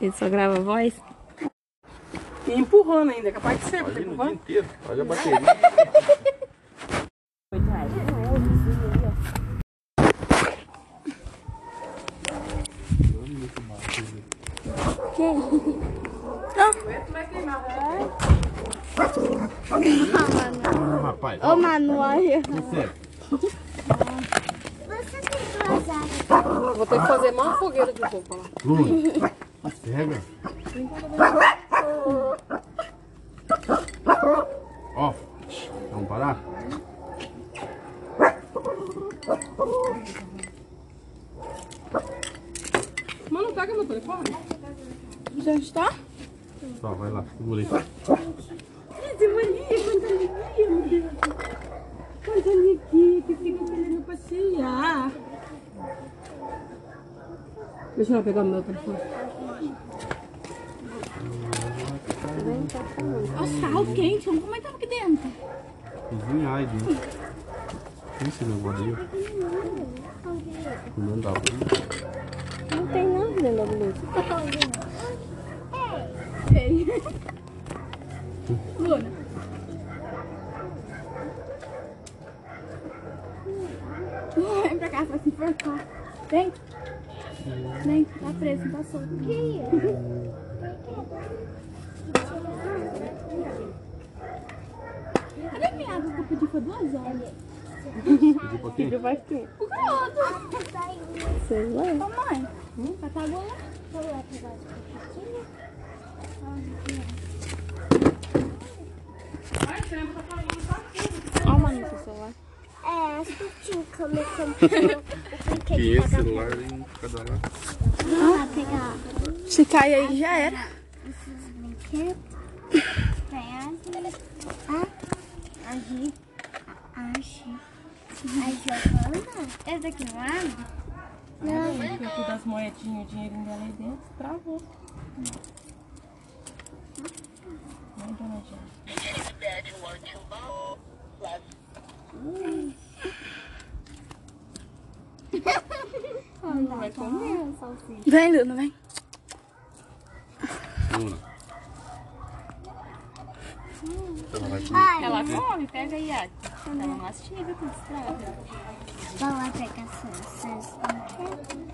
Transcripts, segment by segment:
Ele só grava voz? E empurrando ainda, capaz de ser, porque dia empurrando. inteiro. Olha a bateria. Ô, Manu, olha. você. Você tem duas águas. Vou ter que fazer mais uma fogueira de roupa lá. Luna, pega. Ó, vamos parar? Mano, pega meu telefone. Já está? Só, vai lá, segura aí. Que mania, quanta alegria, meu Deus. Quanta alegria que fica querendo passear. Deixa eu pegar meu telefone. Olha sal quente, vamos comentar aqui dentro. Cozinhar aí dentro. Esse negócio aí. Não dá pra Não tem nada dentro da blusa. Luna. Vem pra cá, vai se enforcar. Vem. Vem, tá preso, não tá solto. Cadê minha água que eu pedi foi duas horas? Pediu pra quem? Vai ter. O garoto. Sei lá. Mamãe, vai tá água lá? Vamos lá as coquinhas. Olha o Manu no seu celular. É, as coquinhas que eu me comprei. O Que brinquedo esse celular em cada lado. Vamos lá pegar Se cair aí, já era. esses brinquedos. Tem a a a Gi, a Gi, a Giovana. Esse daqui não abre? Não. Aqui das moedinhas, o dinheirinho dela aí dentro, travou. Ai, dona Jéssica. Não vai comer salsicha. Vem, Luna, vem. Luna. Ela vai comer. Ai, Ela come, pega aí, ó. Ela mastiga, tudo estraga. vamos lá pegar seus, seus brinquedos.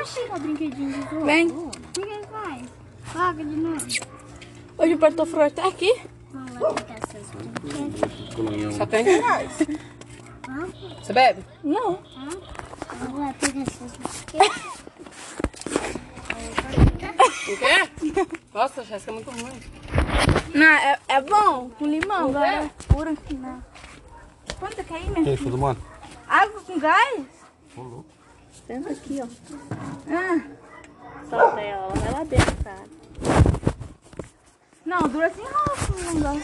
Oxi, o brinquedinho de jogo. Vem. O que ele faz? Coloca de novo. Hoje o portoflor tá aqui. Vamos lá pegar seus brinquedos. Colonhão. Só tem reais. Você bebe? Não. Vamos lá pegar seus brinquedos. O quê? Nossa, Jéssica, é muito ruim. Não, é, é bom com limão. Agora é pura. Não. Quanto quer ir, minha Quem foi do mano? Água com gás? Ô, louco. Senta aqui, ó. Ah. Solta ela, ela lá dentro, cara. Não, dura assim, não, não dá.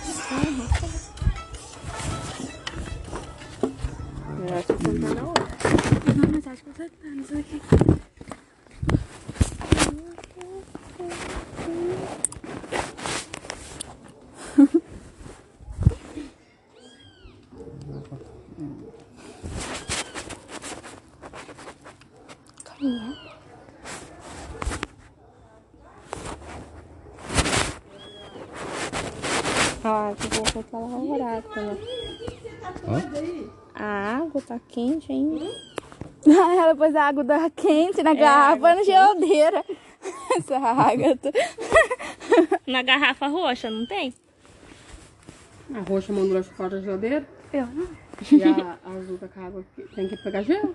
Eu acho que você tá na hora. Não, mas acho que você tá nisso aqui. Ah, né? A água tá quente ainda. Ela pôs a água da quente na garrafa na geladeira. Essa água. tá- na garrafa roxa, não tem? A roxa mandou chocolate na geladeira. Eu não. E a, a azul tá com a água tem que pegar gelo.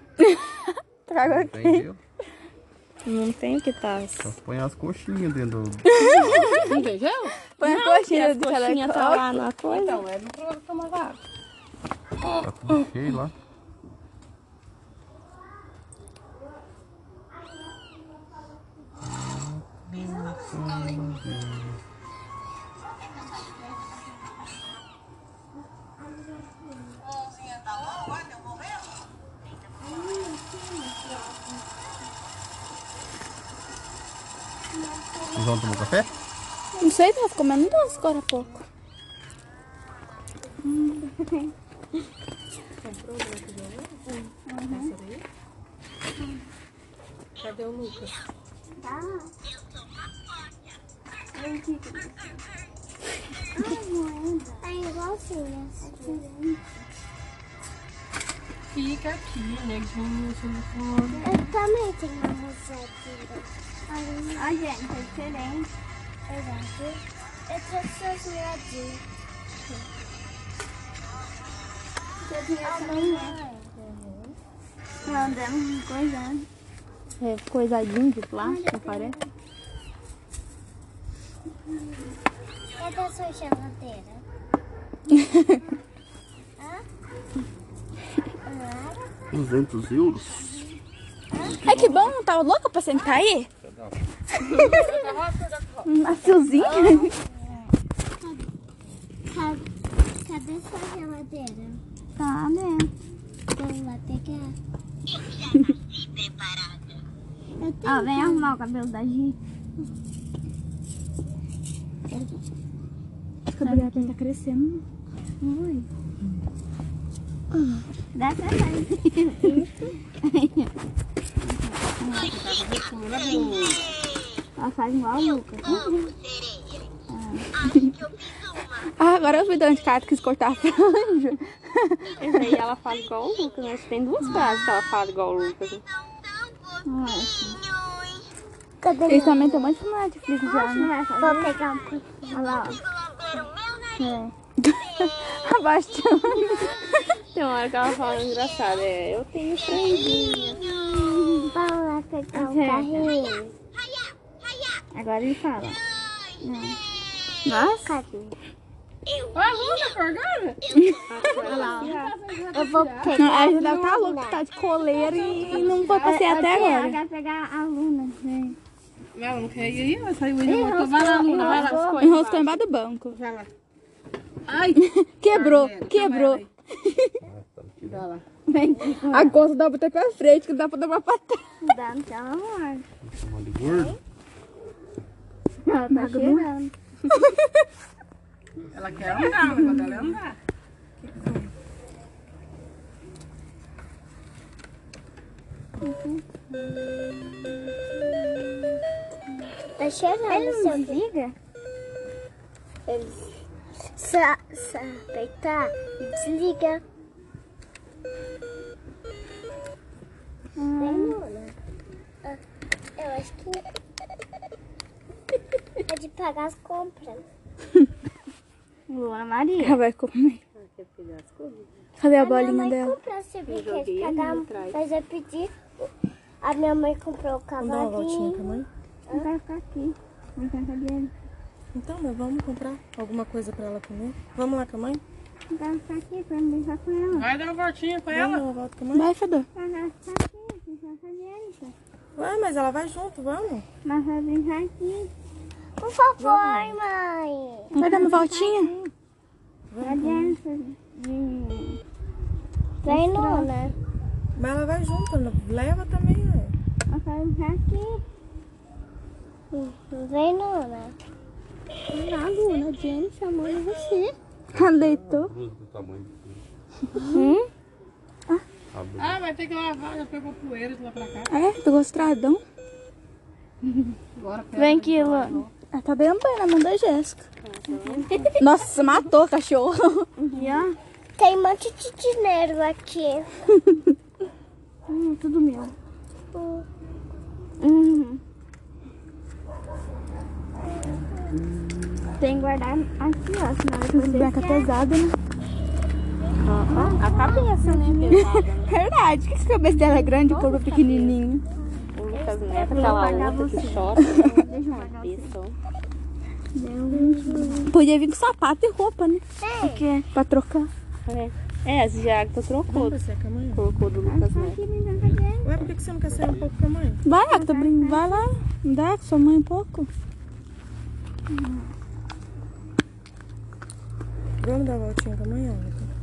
Trago aqui. Entendeu? Não tem que tá. Só põe as coxinhas dentro do. Não tem gelo? Põe a coxinha As do coxinhas tá telecol. lá na coisa. Então, é pra tomar água. Tá tudo cheio lá. O João tomou café? Não sei, tava comendo doce agora há pouco. Cadê o Lucas? Tá. Vem aqui, querida. Ai, moeda. É tá igualzinho. Assim. Né? Tá Fica aqui, né? neguinho. Eu também tenho uma moeda aqui. Né? Ai, gente, é diferente. Exato. Eu trouxe as moedinhas. Amanhã. Andamos coisando. É, coisadinho de plástico, parece. Cadê a sua geladeira? Hã? Hã? 200 euros? Ai, que bom, não tava louca pra sentar aí? Maciozinho. Cadê, sua geladeira? Tá, né? Vamos lá pegar. Eu tenho Ó, vem arrumar o cabelo da Gi. O cabelo dela tá crescendo. Ui. Dá pra Ela faz igual a Lucas. Ah, agora eu vi de onde Cato quis cortar a franja. Essa aí ela fala igual o Lucas, né? Tem duas frases que ela fala igual o Lucas. né? Cadê Eles também tem um monte de Netflix já, né? Vou pegar um pouquinho. Olha lá, ó. É. Abaixando. Tem uma hora que ela fala engraçada, é, eu tenho franjinha. Vamos lá pegar o É. carrinho. Agora ele fala. Nossa. Cadê? Vai, Lucas, forgada? Eu vou pegar a deve tá louco, tá de coleira e não foi passear até agora. Vai pegar a Luna. né? Ela não quer ir aí? Ela saiu aí. já voltou. Vai lá, Luna, vai lá. Enroscou embaixo do banco. Vai lá. Ai, Quebrou, Chama quebrou. ela aí. Vai lá. A costa dá pra ter pra frente, que não dá pra dar pra trás. Dá no teu amor. Chamando de gordo? Ela tá cheirando. Ela quer andar, o negócio dela é andar. Tá cheirando. Ele não desliga? Ele se, se apertar e desliga. Luna. Ah, Eu acho que é de pagar as compras. Luana Maria. Ela vai comer. Quer pegar as coisas? Cadê a A bolinha dela? pagar, atrás. mas eu pedi. A minha mãe comprou o Vamos dar uma voltinha cavalinho. com a mãe? Não vai ficar aqui. Não ficar dele. Então, mas vamos comprar alguma coisa pra ela comer? Vamos lá com a mãe? Vai aqui pra não deixar com ela. Vai dar uma voltinha com ela. Vamos dar uma volta com a mãe? Vai, Fedor. Ela vai ficar aqui, vai ficar dentro. Ué, mas ela vai junto, vamos. Mas vai brincar aqui. Por favor, mãe. Vai dar uma voltinha? Vai dentro. de- Vem, Luna. Mas ela vai junto, leva também, né? Ela vai brincar aqui. Vem, Luna. Ah, Luna, Jenny chamou de você. Ela deitou. Cruz do tamanho. Hum? Ah, vai ter que lavar, já pegou poeira de lá pra cá. É, tô gostradão. Agora Vem aqui, Luana. Ela tá dando banho na mão da Jéssica. Nossa, matou o cachorro. Tem um monte de dinheiro aqui. Hum, tudo meu. Hum. Uhum. Tem que guardar aqui, ó. Senão depois Branca pesada, né? A cabeça, né? Pesada, né? Verdade. Que que a cabeça dela é grande e o corpo é pequenininho? O Lucas Neto, aquela outra que chora. Isso. Podia vir com sapato e roupa, né? Porque pra trocar. É, é a Giagta trocou. Colocou do Lucas Neto. Ué, por que que você não quer sair um pouco com a mãe? Vai, Agatha, brin- vai lá. Dá com sua mãe um pouco. Vamos dar uma voltinha com a mãe?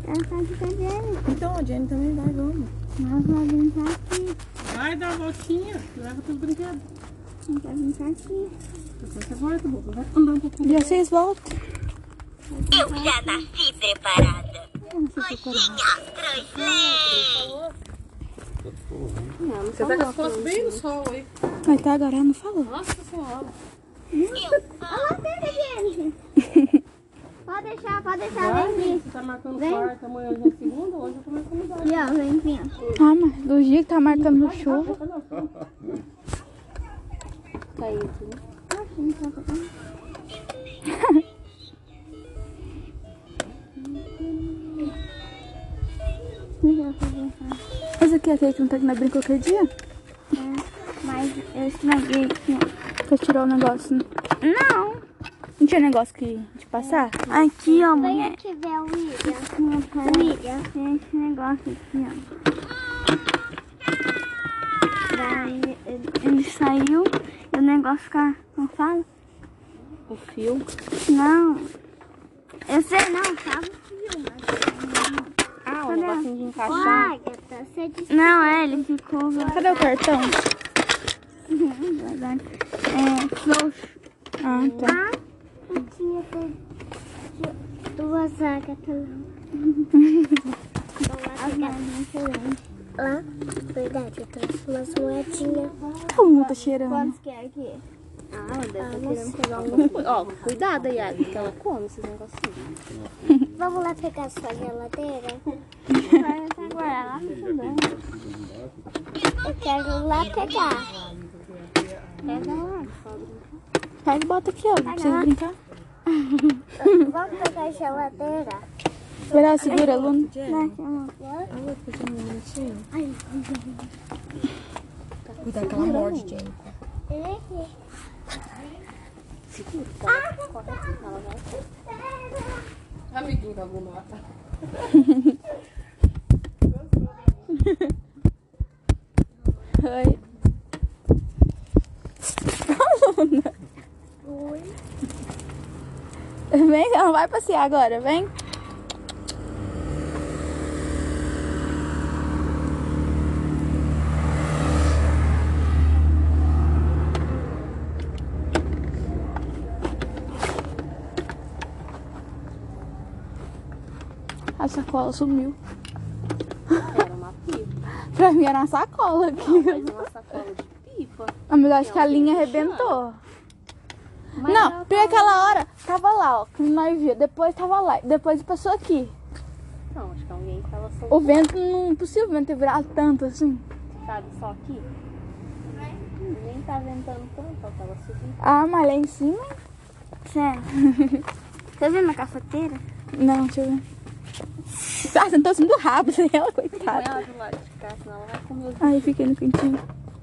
Ela tá de cadeira. Então, a Jenny também vai, vamos. Nós vamos brincar aqui. Vai dar uma voltinha, leva teus brinquedos. Não quer brincar aqui. Depois você volta, boca. Vai andar um pouquinho. E vocês voltam. Eu já nasci preparada. Eu eu. Não, não Você tá com as costas bem no sol aí. Mas tá agora, não falou. Nossa senhora. Olha lá, gente. Pode deixar, pode deixar, Vai, vem aqui. Você tá marcando Vem. quarta, amanhã já é segunda, hoje eu começo a mudar. Aqui, ó, vem aqui, ó. Ah, mas do dia que tá marcando chuva. Caiu aqui, né? Esse aqui é aquele que não tá aqui na brinca qualquer dia? Mas eu estraguei aqui, Pra tirar o negócio, né? Não. Tinha negócio que de passar? Aqui, ó, mulher. Vem aqui ver o William. William, tem esse negócio aqui, ó. Daí ele, ele saiu e o negócio fica... Não fala? O fio. Não. Eu sei não, sabe o fio, mas... Ah, o Cadê? negocinho de encaixar. Agatha, você disse... Não, é, ele ficou... Cadê o cartão? É, frouxo. Ah, tá. Ah, eu tinha duas Agatha As moedinhas Lá, verdade, eu trouxe umas moedinhas. Todo mundo tá cheirando. Quantos que é aqui? Ah, ela deve estar querendo pegar alguma coisa. Ó, cuidado Ari, que ela come esses negocinhos. Vamos lá pegar a sua geladeira? Vai agora fundão. Eu quero lá pegar. Pega lá. Pega e bota aqui, ó. Não precisa lá. brincar. Vamos pegar a geladeira? Verá, segura, Luna. Cuidado que ela morde, Jenny. É aqui. Amiguinho da Luna. Oi. Luna. Vem, ela não vai passear agora, vem. A sacola sumiu. Era uma pipa. Pra mim era uma sacola aqui. Mas uma sacola de pipa. Ah, mas eu acho que a linha arrebentou. Não, porque aquela hora tava lá, ó, que nós via. Depois tava lá, depois passou aqui. Não, acho que alguém tava O soltando, vento não possivelmente ter virado tanto assim. sabe, só aqui. Nem tá ventando tanto, ela tava subindo. Ah, mas lá em cima? Sério. Tá vendo a cafeteira? Não, deixa eu ver. Ah, sentou assim do rabo dela, Põe coitada. ela do lado de cá, senão ela vai comer os Ai, fiquei no cantinho.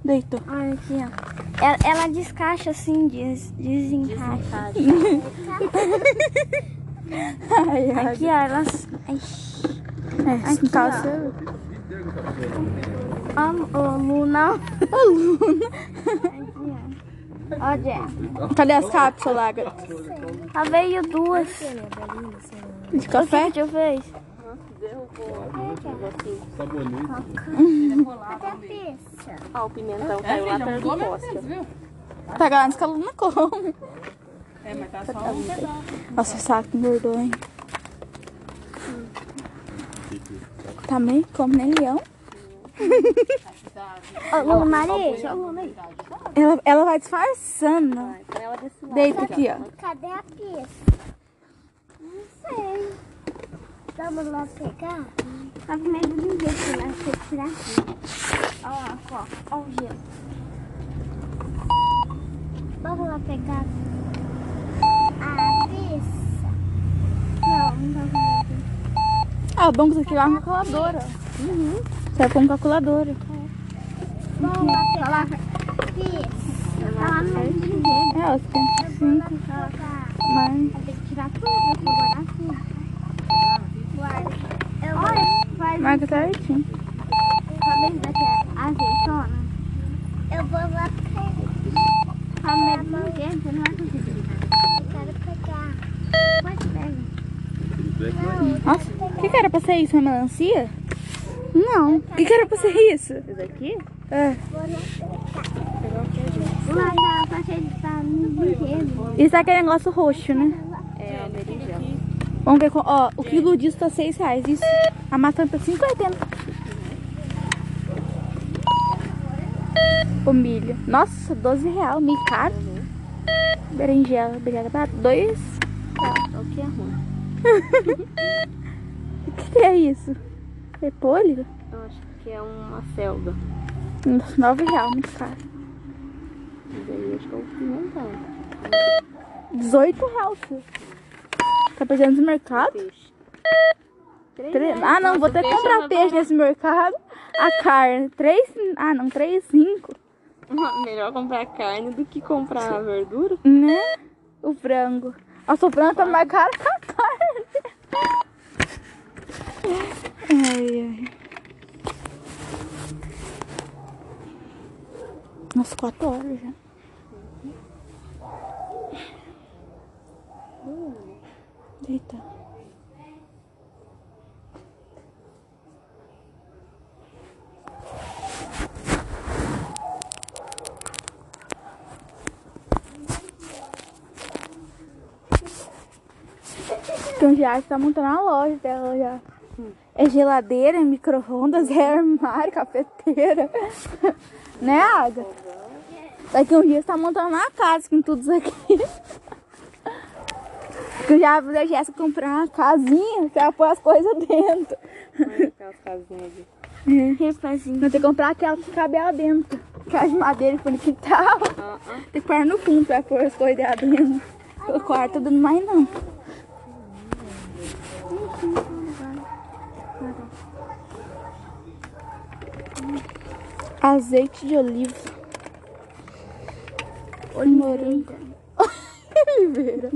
Deitou. Olha aqui, ó. Ela, ela descaixa assim, des, desencaixa. Ai, ai. Aqui, ó, elas. Ai, É, assim, calça. ó, ô, Luna. Luna. Aqui, ó. Ó, Jack. Cadê as cápsulas lá? Ela veio duas. De café? Deixa eu ver. Derrubou. Sabonete. A pizza? Ah, o pimentão caiu lá perto do poste. Pega lá antes que a Luna come. É, mas tá só um pedaço. Nossa, o saco engordou, hein? Também come nem leão. Ô, Luna Maria. Ô, Luna aí. Ela, ela vai disfarçando. Deita aqui, ó. Cadê a pizza? Não sei. Vamos lá pegar? Tá com medo de ver se vai ter que tirar aqui. Olha lá, ó. Olha o gelo. Vamos lá pegar a pizza. Não, não tá com medo. Ah, o bom que isso aqui é uma calculadora. Uhum. Serve como calculadora. Vamos lá pegar a pizza. Tá lá no. É, tem cinco, Colocar. mas... Vai ter que tirar tudo, eu vou guardar aqui. Faz Marca certinho. Sabe daqui a azeitona? Eu vou lá pegar. A minha mão você não vai conseguir. Eu quero pegar. Pode pegar. Nossa, o que, que era pra ser isso? Uma melancia? Não. O que, que era pra ser isso? Esse daqui? É. Isso é aquele negócio roxo, né? É. Vamos ver, ó, o quilo disso tá 6 reais. Isso, a maçã tá 5,80. O milho. Nossa, 12 reais, milho caro. Berinjela, berinjela barato. Dois. O que é ruim? O que, que é isso? Repolho? Eu acho que é uma selga. Nossa, 9 reais, muito caro. Mas aí acho que é o pimentão. 18 reais. filho. Tá precisando do mercado? Peixe. Três- Ah, não, vou ter que peixe comprar peixe nesse mercado. A carne, 3. Ah, não, 3, 5. Melhor comprar carne do que comprar verdura. Né? O frango. Nossa, o frango tá mais caro que a carne. Ai, ai. Nossa, 4 horas já. Eita. Então já está montando a loja dela já. É geladeira, é micro-ondas, é armário, cafeteira. né, Aga? Daqui um dia você tá montando uma casa com tudo isso aqui. Que eu já a Jéssica comprar uma casinha pra pôr as coisas dentro. Aquelas casinhas ali. Refazinho. Vou ter que comprar aquela que cabe lá dentro. Que é de madeira que põe no quintal. Ah, ah. Tem que pôr no fundo pra pôr as coisas lá dentro. O quarto não mais não. Azeite de oliva. Morango. Oliveira.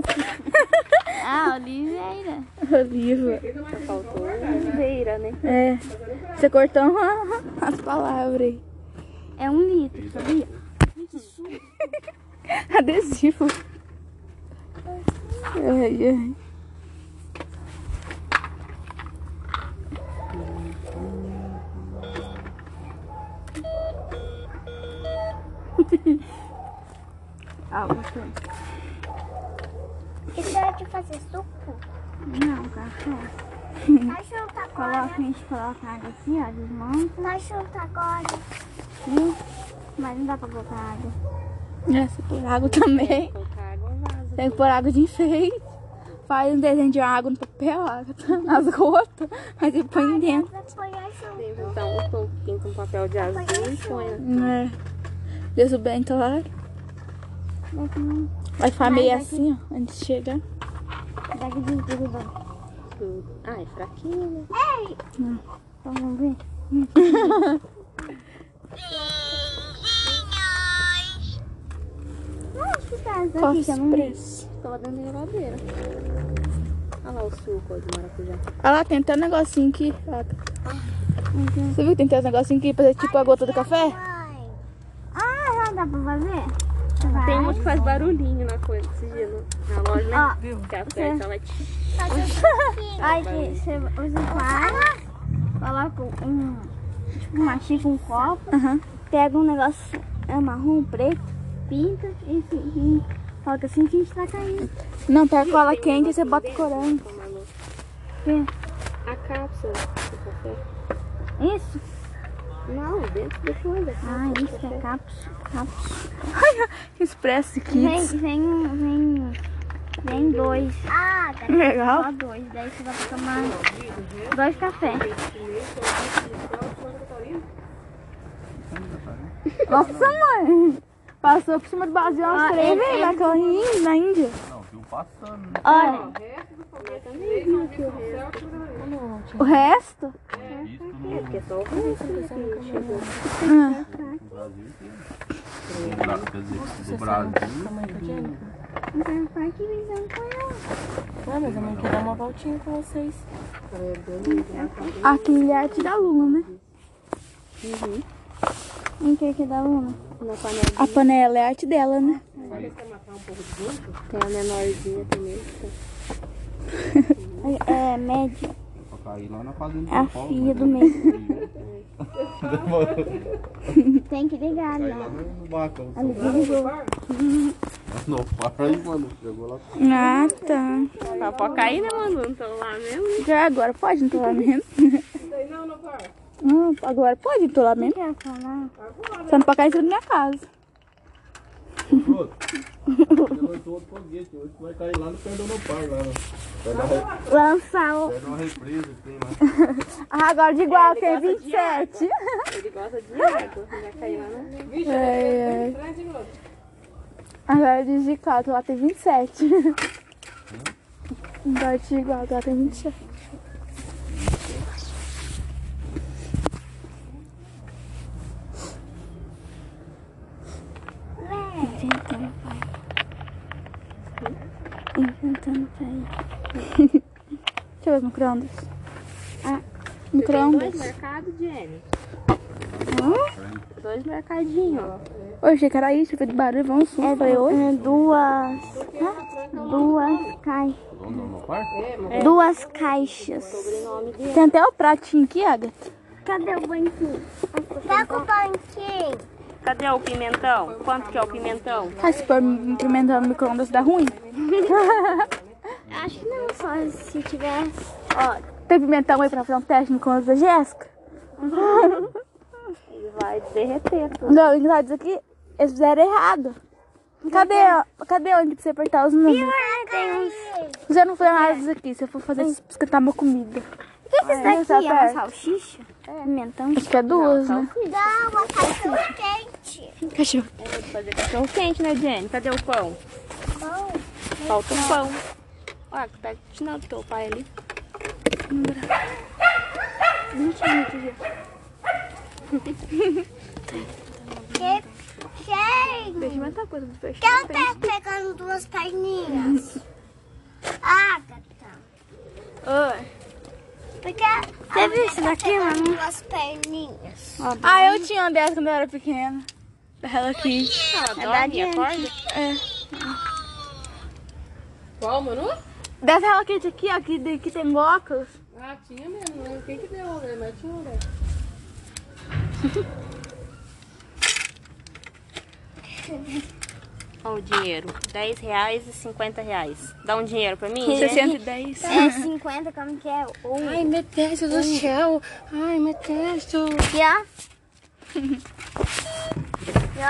Ah, Oliveira. Oliva. Faltou oliveira, né? É. Você cortou uma- as palavras aí. É um litro, sabia? Adesivo. Ai, ai. A gente coloca água aqui, ó, desmonta. Nós junta agora. Viu? Mas não dá pra colocar água. É, você põe água também. Colocar água no vaso. Tem que pôr água de enfeite. Faz um desenho de água no papel, água nas gotas. Mas você põe dentro. Nós junta. Então, um pinta um papel de azul e põe. É. Deus o bem, claro. Vai ficar meio assim, ó, antes de chegar. Daqui de tudo. Tudo. Ah, é fraquinho? Ei! Vamos ver. Nossa, que casa? Tava dentro da geladeira. Olha lá o suco de maracujá. Olha lá, tem até um negocinho aqui. Você viu que tem até um negocinho aqui pra fazer tipo a gota do café? Ah, já dá pra fazer? Tem uma que faz barulhinho na coisa no- na loja, né? Ó, Que aperta, ela te... Aí que você, você faz, coloca um, tipo xícara, um copo, pega um negócio é marrom, preto, pinta e, e coloca assim que a gente tá caindo. Não, pega cola quente e você bota corante. A cápsula do café. Isso? Não, dentro da coisa. Ah, isso que é cápsula. Expresso Vem, Kids. vem, um- vem, vem dois. Ah, tá. Legal. Só dois. Daí você vai tomar dois cafés. Nossa, mãe. Passou por cima do Brasil umas Ah, três é- vezes é- naquela Índia, na Índia. Não, viu passando, né? Olha, o resto? No, Porque é só o resto no Brasil inteiro. Do Bra- Quer dizer, do Brasil. Então vai que vem com ela. Ah, mas a mãe quer dar uma voltinha com vocês. aquele é arte da Luna, né? Em que que dá uma? Na panela A panela é a arte dela, né? tem a menorzinha também. É, é média. Pra cair lá na fazenda É a filha né? do meio. Tem que ligar Caiu lá. lá no no barracão. Ali ligou. Não, para aí, mano. Chegou lá. Ah, tá. Tá, pode cair, né, Manu? Não tô lá mesmo. Já agora pode, não tô lá mesmo. Hum, agora pode, tô lá mesmo. Você não pode cair em cima da minha casa. Pronto. Lançou outro foguete hoje, vai cair lá no lá re- Lançar o. de uma represa que tem lá. Ah, agora de igual tem 27. Ele gosta de água. Vai cair lá, né? Vixe, É, é. de. Agora de Gicato, lá tem 27. Agora de igual, lá tem 27. Inventando pai. Inventando pai. Deixa eu ver os micro-ondas. Ah, micro-ondas. Dois mercados, Jenny. Dois mercadinhos, ó. Oi, achei que era isso, fez barulho, vamos sim. Foi hoje? É, duas. Duas caixas. Vamos dar no par? Duas caixas. Tem até o pratinho aqui, Agatha. Cadê o banquinho? Pega o banquinho. Cadê o pimentão? Quanto que é o pimentão? Ah, se for pimentão no micro-ondas dá ruim. Não, só se tivesse. Ó, Tem pimentão aí pra fazer um teste no micro-ondas da Jéssica? Ele vai derreter tudo. Não, engraçado isso aqui, eles fizeram errado. Cadê, cadê onde pra você apertar os números? uns. Você não fez nada disso aqui, se eu for fazer isso pra esquentar uma comida. O que, que isso daqui é? Uma salsicha? Pimentão? Acho que é duas, né? Dá uma cachorro quente. Cachorro. É, vou fazer cachorro quente, né, Jenny? Cadê o pão? Falta o pão. Tá tirando o teu pai ali. 20 minutos já. Que cheio. Deixa eu inventar coisa do peixe. Que ela tá pegando duas perninhas? Agatha. Oi. Porque Você viu isso daqui, mano? Duas perninhas. Ah, eu tinha uma dessa quando eu era pequena. Da Hello Kitty. Ela É da dorme acorda? É. Qual, Manu? Dessa Hello Kitty aqui, ó, que, de- que tem óculos. Ah, tinha mesmo, né? Quem que deu, né? Mas tinha, né? Ó o dinheiro. 10 reais e 50 reais. Dá um dinheiro pra mim? Jenny? 610. É 50, como que é? Um. Ai, meu Deus do céu. Ai, meu Deus. Aqui, ó. Aqui,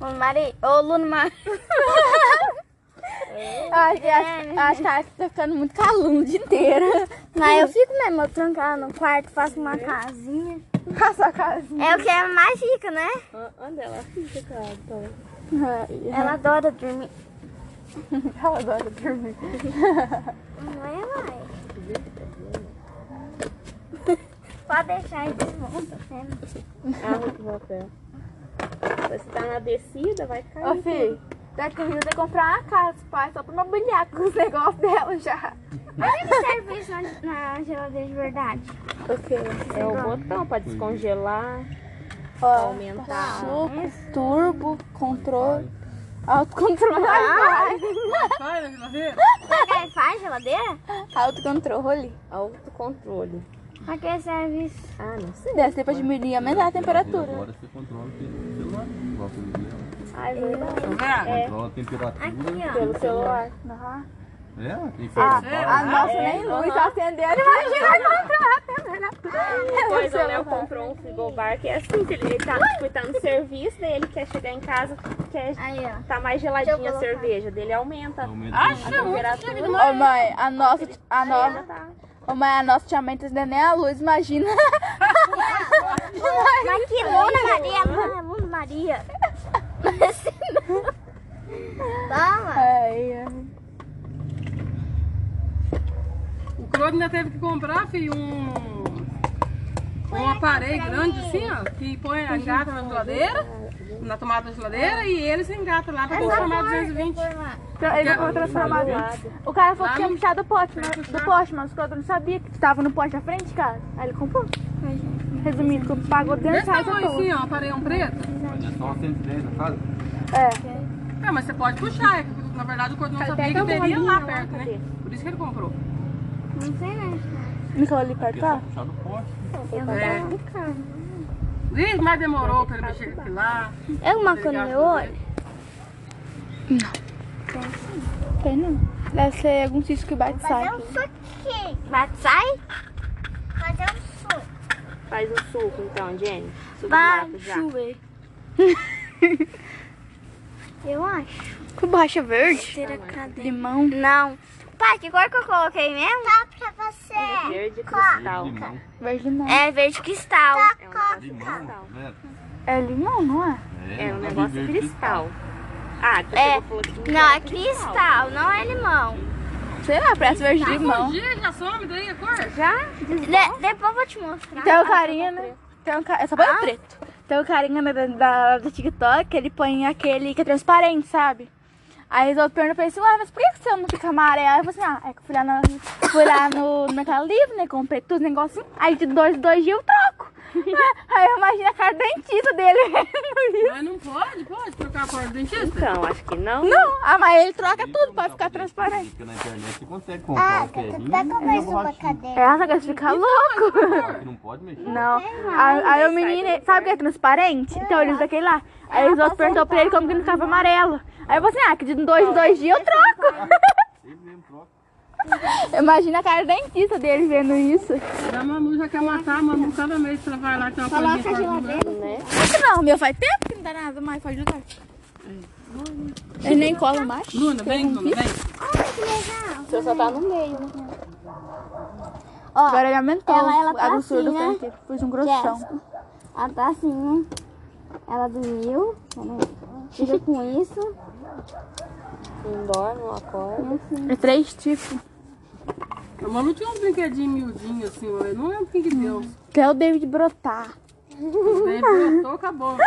ó. Ô, Mari. Ô, Luna Mari. Acho que ela tá ficando muito calum o dia inteiro. Não, eu fico mesmo, eu trancada no quarto, faço uma casinha. Passa a casinha. É o que ela mais fica, né? Onde ela fica, cara? Ai, Ela adora dormir. Ela adora dormir. Não é, mãe? Pode deixar aí, desmonta, cena. Ah, que papel. Você tá na descida, vai cair. Ô, filho, daqui a gente vai comprar uma casa, pai, só pra não brilhar com os negócios dela já. Olha que serve isso na, na geladeira de verdade. O quê? É o botão pra descongelar, pra aumentar. suco, turbo, controle, autocontrole. Sai da geladeira. O faz geladeira? Autocontrole. Autocontrole. Pra que serve isso? Ah, não sei. Desce pra diminuir e aumentar a temperatura. Agora você controla pelo celular. Igual Ah, é verdade. Controla a temperatura. Aqui, ó. Pelo celular. Aham. É, tem Ah, fora. a nossa nem luz tá acendendo, imagina controlar a temperatura. Depois o Léo comprou um frigobar que é assim, que ele, tá, tipo, tá no serviço, daí ele quer chegar em casa, quer Aí, tá mais geladinha a cerveja, dele aumenta Aumenta a temperatura. Ô mãe, a nossa, a nossa, Tá. ô mãe, a nossa tia mãe tá nem a luz, imagina. Mas que Luna Maria, mano, é Maria. Toma. Ai, ai. O Claude ainda teve que comprar, filho, um, um aparelho grande assim, ó, que põe, engata na geladeira, na tomada da geladeira, e ele se engata lá pra transformar 220. Então, Ele transformado. O cara falou que tinha puxado do pote, mas, do poste, mas o Cláudio não sabia que tava no poste à frente, cara. Aí ele comprou. Resumindo, pagou 200 Desse reais tamanho toa. assim, ó, aparelho preto. É só 110 na casa. É. É, mas você pode puxar, é na verdade o não sabia que teria lá perto, né? Por isso que ele comprou. Não sei, né? Nicole ali perto, É tá? puxar do poste. Eu vou É. carro. Ih, mas demorou pra ele mexer aquilo lá. Eu uma cor no meu olho? Tem não. Deve ser algum cisco que bate e sai. Fazer um suquinho. Mas sai? Fazer um faz um suco então, Jenny? Suco de Vai maracujá. Eu acho. Com borracha verde? Cadê? Limão. Não. Pai, que cor que eu coloquei mesmo? Tá pra você. Verde cristal. Limão. Verde limão. É verde cristal. É um Limão, cristal. né? É limão, não é? É um nunca vi negócio cristal. Ah, então É. Não, é cristal, não é limão. Sei lá, parece verde limão. Dia já some daí a cor? Já? De- depois eu vou te mostrar. Tem o carinha, né? Tem um ca... É só põe preto. Tem o carinha da, da, do TikTok, ele põe aquele que é transparente, sabe? Aí outros perguntam pra ele assim, ué, mas por que você não fica amarelo? Eu falei assim, ah, é que eu fui lá, na, fui lá no, no Mercado Livre, né? Comprei tudo, negocinho. Aí de dois, dois dias eu troco. Aí eu imagino a cara dentista dele vendo isso. Mas não pode, pode trocar a cor do dentista? Então, acho que não. Não, ah, mas ele troca tudo pra ficar transparente. Porque na internet você consegue comprar um ferrinho Pega e mais uma cadeira. Essa que fica louco. Não pode mexer. Não. Aí, aí o menino, sabe o que é transparente? Então ele usa aquele lá. Aí os outros perguntou pra ele como que não ficava amarelo. Aí eu falei assim, ah, que de dois em dois dias eu troco. Imagina a cara dentista dele vendo isso. A Manu já quer matar a Manu cada mês que ela vai lá tem uma coisinha fora do. Né? Que não, meu faz tempo que não dá nada mais, pode ajudar. Ele nem cola mais. Luna, vem, Luna, vem. Você só tá no meio, né? Ó, Agora ele aumentou ela- ela tá a grossura assim, do né? pé, pus um grossão. ela tá assim, né? Ela dormiu. Fica com isso. Não dorme, não acorda. É três tipos. A Manu tinha uns brinquedinhos miudinhos assim, eu não lembro quem que deu. Até o David brotar. Brotou, acabou.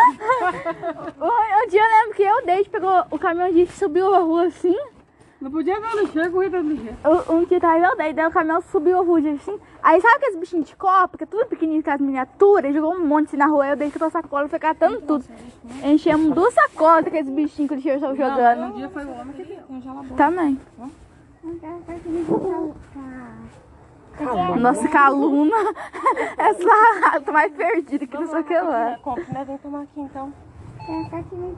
Um, um dia eu lembro que eu, o David, pegou o caminhão de subiu a rua assim. Não podia ver o lixeiro, correr do lixeiro. Um, um dia tava eu, daí, daí o caminhão subiu a rua assim. Aí sabe aqueles bichinhos de copa, que é tudo pequenininho, com as miniaturas, jogou um monte assim na rua. Eu dei com a sacola foi catando tudo. Enchemos duas sacolas daqueles bichinhos que o lixeiro estava Um jogando. dia foi o homem que deu. Também. Nossa, que aluna. Essa tá mais perdida que não sei o que lá. Compre, né? Vem tomar aqui então. Aqui me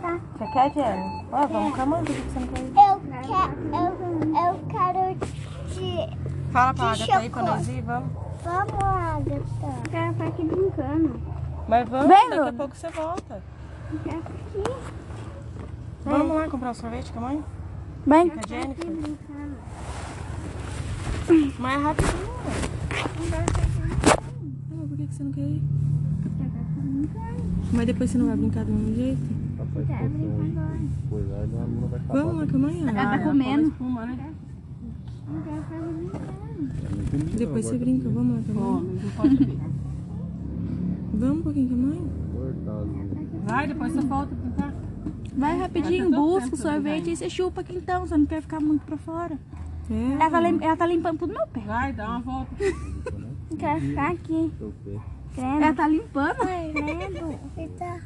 tá? Você quer, Jenny? Ó, vamos com a que você não quer? Eu quero, eu, eu quero te... Fala pra Agatha aí pra chocolate. nós ir, vamos. Vamos, Agatha. Eu quero ficar aqui brincando. Mas vamos, Vem, daqui a pouco você volta. Eu quero aqui Vamos lá comprar um sorvete com a mãe? Bem? Mas é rapidinho. Ah, por que que você não quer ir? Mas depois você não vai brincar do mesmo jeito? Rapaz, se fosse um coisa, aí a Luna vai acabar. Vamos lá com a mãe, Ana. ela tá comendo. Né? Depois você brinca, vamos lá com a mãe. Come, não pode ver. Vamos um pouquinho com a mãe? Cortado. Vai, depois você volta pra brincar. Vai rapidinho, busca o sorvete e você chupa aqui então. Você não quer ficar muito pra fora. É. Ela tá, lim- ela tá limpando tudo meu pé. Vai, dá uma volta. Eu quero ficar aqui. Crendo. Ela tá limpando. Eita.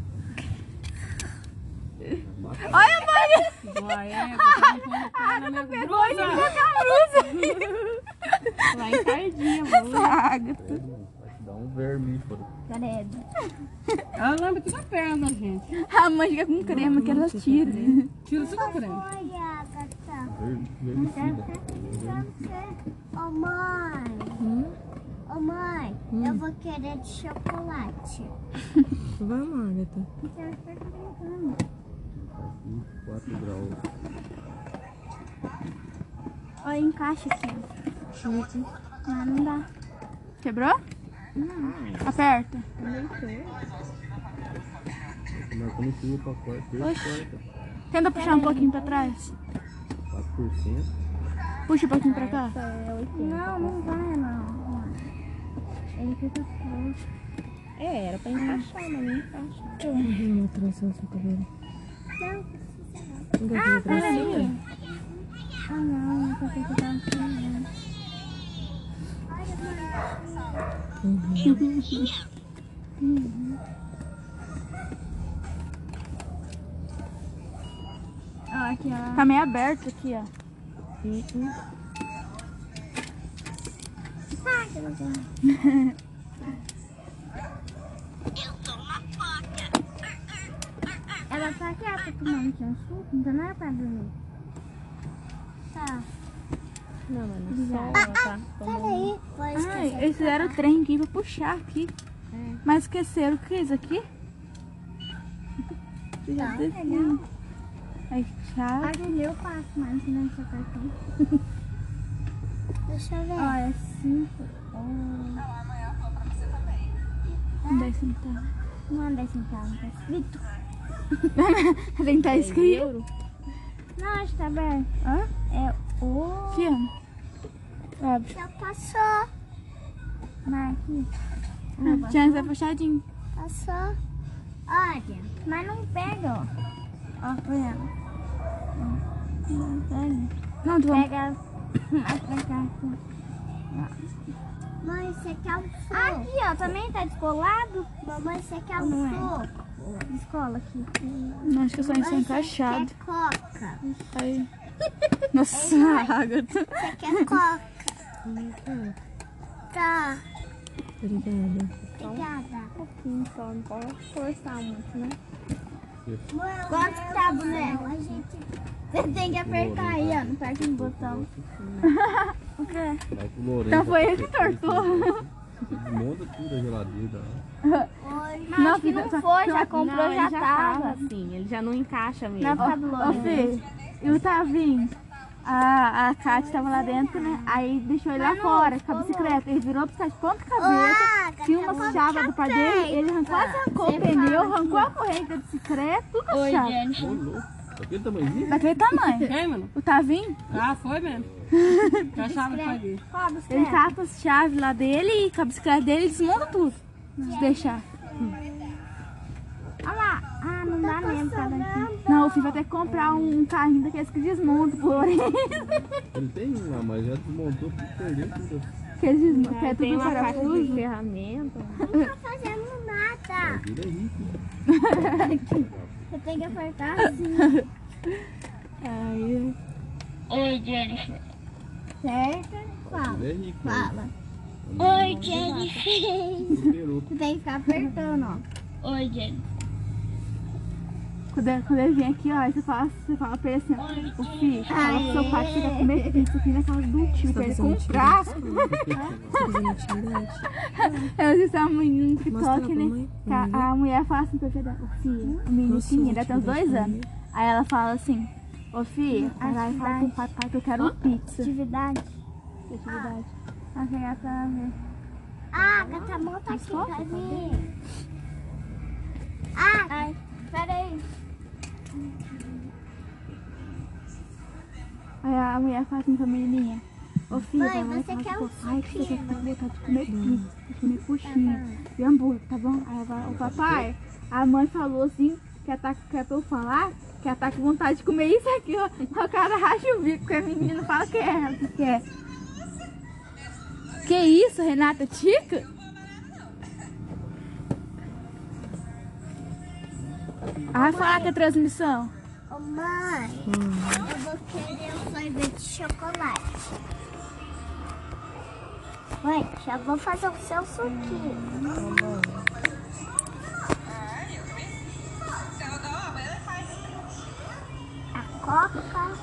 Olha, mãe! Vai, é, um pano no pé na minha Pegou e blusa. ficou com a blusa. Vai encardinha, blusa. Ágata. Um vermífero. Credo. Ela lembra tudo a perna gente. A mãe fica com crema que ela tira. Tira tudo a você. Ô, mãe. Ô, mãe. Eu vou querer de chocolate. Vamos, Agatha. Eu brincando. 4 graus. Olha, encaixa aqui. Ah, não dá. Quebrou? Aperta. Marcando chuva pra fora. Terça, quarta. Tenta puxar um pouquinho pra trás. 4%. Puxa um pouquinho pra cá. Não, não vai, não. Ele fica frouxo. É, era pra encaixar, mas não encaixa. Uhum, trança no seu cabelo. Não quer fazer trancinha? Ah, não. Eu tenho que dar um filho. Ah, aqui, ó. Tá meio aberto aqui, ó. Ela tá quieta tomando aqui um suco, então não é pra dormir. Tá. Não, mano, só, tá? Peraí, vou Ai, esquecer. eles fizeram o trem aqui pra puxar aqui. Mas esqueceram o que é isso aqui? Já Tá, desci. legal. Aí, chave. Olha, eu faço, mas não seu cartão. Deixa eu ver. Ó, é 5. Dez centavos. Não, 10 centavos, tá escrito. Tem que tá escrito. Não, acho que tá aberto. Hã? É o... Aqui, ó. Abre. Já passou. Marque. Ah, que ser fechadinho. Passou. Olha, mas não pega, ó. Ó, por exemplo. Não pega. Não, tu. Pega mais pra cá. aqui. Mãe, você quer um fogo? Aqui, ó, também tá descolado? Mamãe, você quer um fogo? Descola aqui. Não, acho que eu só encaixado. Quer coca? Aí. Nossa, Agatha. Você quer coca? Tá, Obrigada. obrigada. pouquinho só, não pode forçar muito, né? Quanto que tá, boneco? Você tem que apertar aí, ó, no perto do botão. O quê? Então foi ele que tortou. Desmonta tudo a geladeira. ó. Não, não foi, já comprou, não, já, ele já tava tava. assim, ele já não encaixa mesmo. Não é por e o Tavinho? A, a Kátia tava lá dentro, né? Aí deixou ele lá fora com a bicicleta. Ele virou a bicicleta de ponta cabeça. Tinha uma chave do pai dele. Ele arrancou, quase arrancou o pneu, arrancou a corrente da bicicleta, tudo a chave. Daquele tamanhozinho? Daquele tamanho. Quem, mano? O Tavinho, Ah, foi mesmo. Que achava que foi dele. Qual a ele com as chaves lá dele e com a bicicleta dele ele desmonta tudo. Se deixar. Ah, não dá mesmo pra daqui. Não, vai ter que comprar um carrinho daqueles que desmonta por Ele tem um lá, mas já desmontou tudo, perdeu tudo. Que eles desmontam, é Tem tudo uma caixa de ferramenta. Não tá fazendo nada. É rico. Você tem que apertar assim. Aí, Oi, Jennifer. Certo? Fala. É. Fala. Oi, Jennifer. Você tem que ficar apertando, ó. Oi, Jennifer. Quando ele, quando ele vem aqui, ó, aí você fala, você fala pra ele assim, ó, ô filho, fala pro seu pai que você quer comer pizza aqui na casa do tio, pra ele comprar. Eu disse a menina no TikTok, né? A, a mulher fala assim pra filha, ô filho, o menino pequenininho, ainda tem uns dois anos. Aí ela fala assim, ô filho, aí vai falar com o pai, pai que eu quero uma pizza. Atividade. Atividade. Vai pegar pra ver. Ah, Gata, monta aqui pra mim. Ah, Ai, peraí. Aí a mulher fala assim pra menininha, ô filho, Mãe, vai você quer um pai que você quer vontade de comer pizza, de comer coxinha e hambúrguer, tá bom? Aí ela fala, ô papai, a mãe falou assim, que ela tá, que é pra eu falar, que ela tá com vontade de comer isso aqui, ó. O cara racha o bico, porque a menina fala que é ela que quer. Que isso, Renata Tica? Ah, vai falar que é transmissão. Mãe, eu vou querer um sorvete de chocolate. Mãe, já vou fazer o seu suquinho. A coca.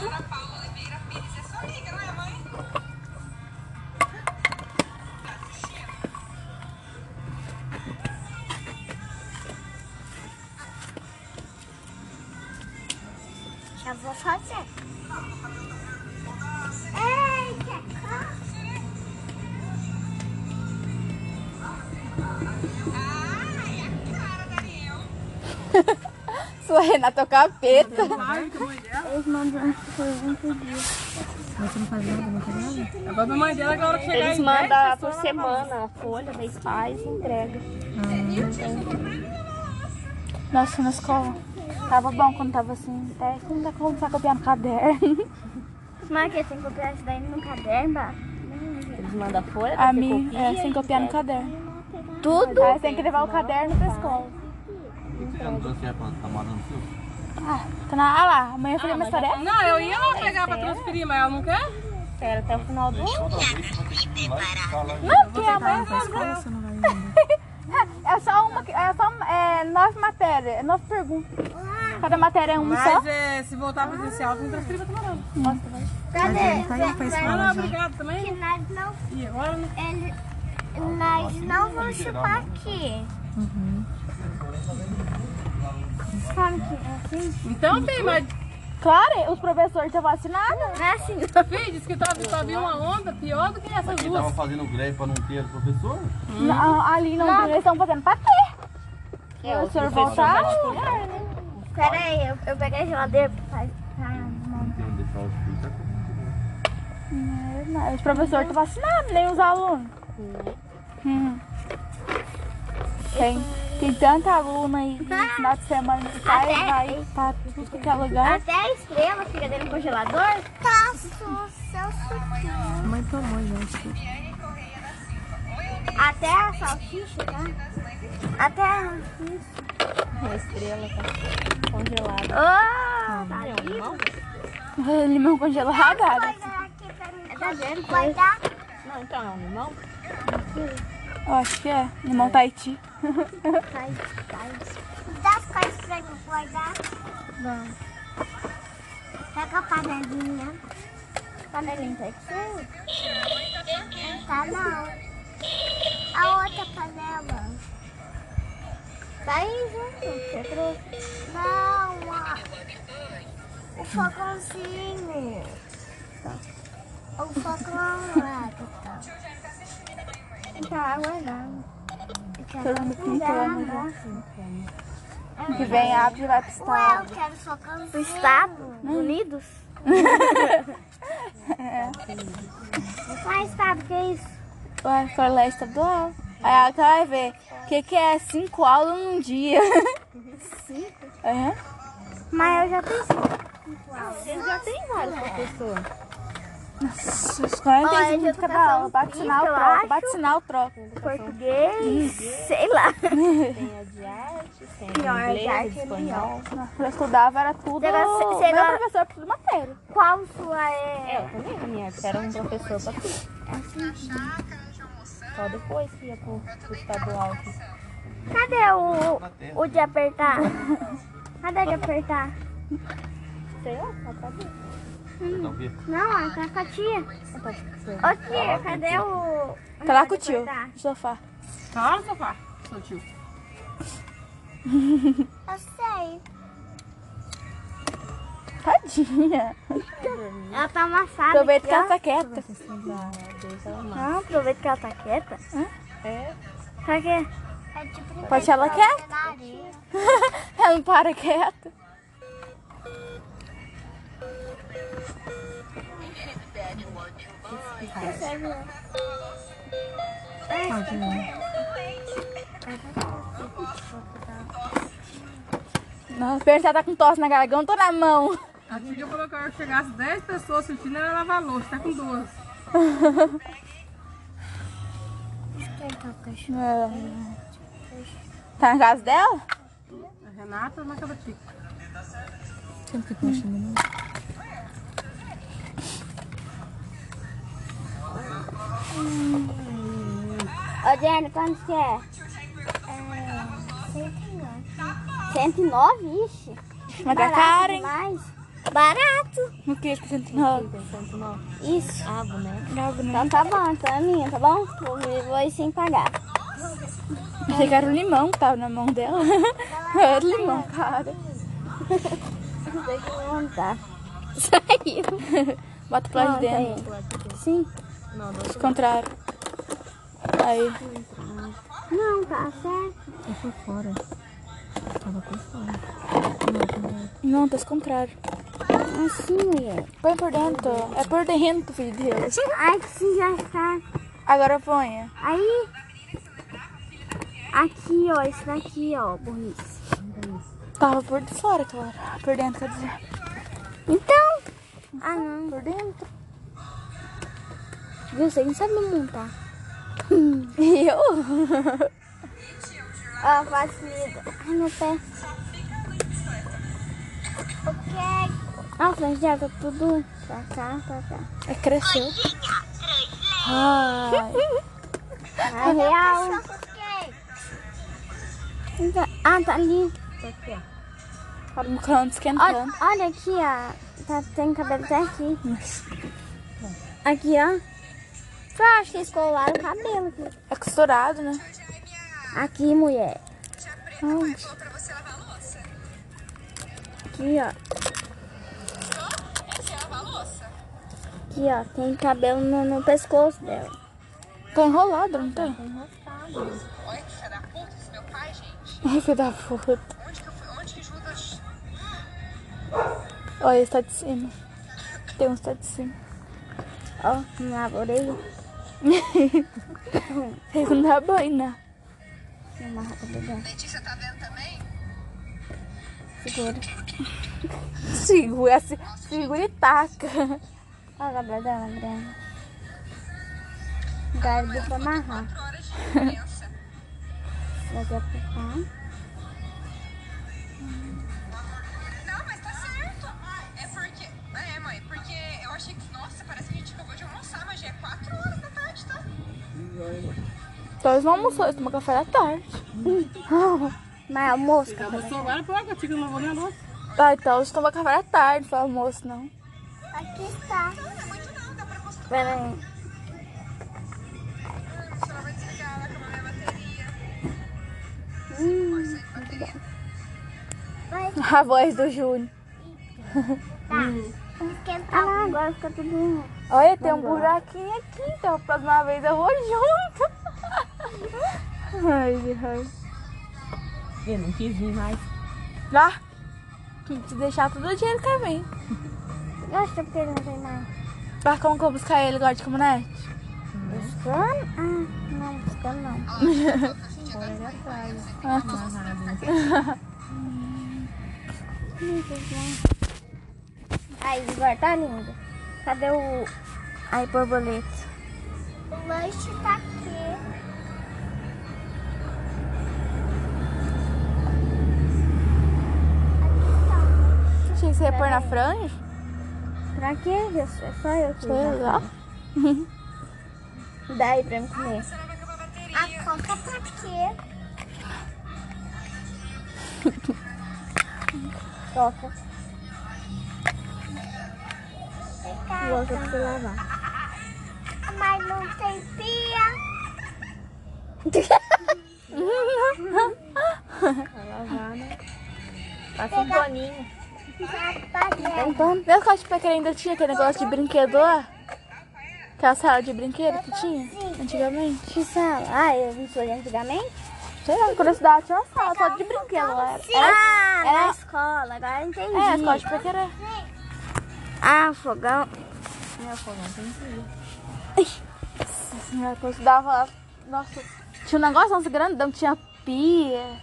Já Renata é o capeta. Eles mandam pergunta dia. Mas você não faz nada, não faz nada? Pra mãe dela, agora que chegar Eles mandam 10 por semana a folha, daí faz e entrega. Nossa, na escola. Tava bom quando tava assim. Até quando tá como tá copiando caderno. Mas que tem que copiar isso daí no caderno, bah? Eles mandam a folha, A mim, copia é, sem copiar no caderno. Tudo? Aí tem que levar o caderno pra escola. Você já não trouxe pra tá mandando seu? Ah, tá na. Ah lá, amanhã eu falei uma história. Não, eu ia lá pegar pra transferir, mas ela não quer. Espera até o final do ano. Não, porque amanhã eu falo. Você não vai. É só uma. É só é, nove matérias, é nove perguntas. Cada matéria é um só? Mas é, se voltar presencial, tem que transferir pra Tubarão. Cadê? Tá aí pra Ah, escola não, já. obrigado Que também. nós não, E agora, ele, nós não vamos chupar aqui. Que é assim? Então, filho, mas Claro, os professores estão vacinados. Não é assim, não. filho, disse que tava, só havia uma onda pior do que essas Quem duas. tava fazendo greve pra não ter professor? Não, ali não, eles estão fazendo pra ter. Eu, o senhor voltar, Pera aí, eu, eu peguei a geladeira Tem que deixar os filhos. tá os professores estão vacinados, nem os alunos. Hum. Tem, tem tanta aluna aí no final de semana que sai, Até- vai pra tudo que é lugar. Até a estrela fica dentro do congelador. Faço seu suquinho. Mãe tomou, gente. Até a salsicha, tá? Até a salsicha. A estrela tá congelada. Oh, tá lindo. Limão congelado. Vai dar aqui pra mim. Tá vendo? Vai dar. Não, então é um limão? Eu acho que é. Limão Tahiti. Dá as coisas pra mim guardar. Vamos. Pega a panelinha. Panelinha tá aqui? Tá não. A outra panela. Tá aí junto. Você trouxe? Não, a... o fogãozinho. O fogão lá, tá. Tá guardando. Todo mundo pintando, Cuidado. Que vem, abre e vai pro Ué, estado. eu quero fogãozinho. Pro Estado Unidos? Mas Estado, que é isso? Ué, colégio estadual. Aí ela vai ver o que, que é cinco aulas num dia. Cinco? É. Mas eu já tenho cinco. Ele já tem vários professores. Nossa, os 45 Olha, minutos cada aula. Bate sinal, troca. Bate sinal, troca. Português, sei lá. Tem a de tem Pior, a de inglês, arte de é espanhol. Eu estudava, era tudo. Você Meu gosta- professor tudo matéria. Qual sua é? Eu também, a minha era um professor pra tudo. Só depois que ia pro, pro estadual. Cadê o, o de apertar? Cadê o de apertar? Sei lá, só pra ver. Não, ó, tá com a tia. Ô tia, cadê o... Tá lá com o tio, no sofá. Tá lá no sofá, seu tio. Eu sei. Tadinha. Ela tá amassada Aproveita que ela tá quieta. Não, aproveita que ela tá quieta. É. Pra quê? É tipo Pode deixar ela quieta. Ela não para quieta. Nossa, pergunta se ela tá com tosse na garganta ou na mão. A tia falou que chegasse 10 pessoas sentindo, ela lavar a louça. Tá com duas. É. Tá na casa dela? A Renata na casa da tia. Sempre que eu xingando. Ô, Jenny, quanto que é? É... 109. 109? Ixi. Mas tá caro, hein? demais. Barato. No que? 109. Tem 109. Isso. Ah, boneco. Então tá bom, então é minha, tá bom? Vou, vou ir sem pagar. Achei que era o limão que tava na mão dela. Era o limão, cara. Tem que montar. Saiu. Bota pra dentro. aí. Sim. Não, não. Ao contrário. Aí. Não, tá certo. Eu fui fora. Tava por fora. Não, tá ao contrário. Assim, mulher. Põe por dentro. É por dentro, filho de Deus. Ai, que sim, já está. Agora ponha. Aí. Aqui, ó. Esse daqui, ó. Burrice. Tava por de fora, claro. Por dentro, quer dizer. Então. Ah, não. Por dentro. Viu? Você não sabe montar. Eu? Ó, facilita. Ai, meu pé. Ok. Nossa, já tá tudo pra cá, pra cá. É, cresceu. Ai. É real. Ah, tá ali. Tá no micro-ondas esquentando. Olha, olha aqui, ó. Tá, tem cabelo até aqui. Aqui, ó. Só acho que eles colaram o cabelo aqui. É costurado, né? Aqui, mulher. Onde? Aqui, ó. Aqui, ó. Tem cabelo no, no pescoço dela. Tá enrolado, não tá? Olha que filha da puta esse meu pai, gente. Ai, filho da puta. Onde que, eu fui- onde que Judas... Olha, esse tá de cima. Tem uns tá de cima. Ó, orelha. Não dá banho, né? Amarra o cabelo dela. Letícia tá vendo também? Segura. Segura, se- segura e taca. Olha cabelo dela, Brenda. Dá pra amarrar. Quatro horas de Então eles não almoçou, eles tomam café da tarde. Mas almoço, cabelo. almoçou agora, pô, que tia não lavou nem a louça. Ah, então eles tomam café da tarde, não foi almoço, não. Aqui está. Não, não é muito não, dá pra acostumar. Pera aí. O celular vai desligar, vai acabar minha bateria. Hum, Pode sair de bateria. A voz do Júnior. esquentar. Ah, agora fica tudo. Olha, tem um buraquinho aqui, então a próxima vez eu vou junto. Ai, ai. Eu não quis vir mais. Lá, tem que te deixar todo o dinheiro que vem. Eu acho que porque ele não tem mais. Pra como que eu vou buscar ele agora de caminhonete? Buscando? Ah, não, buscando não. Fora ele atrás. Ah. Aí, agora tá lindo. Cadê o. Aí, borboleta? O lanche tá aqui. achei que você ia pôr na franja. Pra quê? É só eu que Sei lá. Dá aí pra mim comer. Acabar a coca tá aqui. Coca. Coca pra você lavar. Mas não tem pia. Vai lavar, né? Passa um paninho. Tem pano? De pequena ainda tinha aquele negócio de brinquedo lá? Aquela sala de brinquedo que tinha antigamente. Que sala? Ah, eu vi isso aí antigamente? Sei lá, estudava tinha uma sala só de brinquedo lá. Era, ah, era- na escola. Agora eu entendi. é, a escola de pequena. Ah, fogão. Meu fogão tem que eu estudava lá, nossa, tinha um negócio nossa grandão, tinha pia,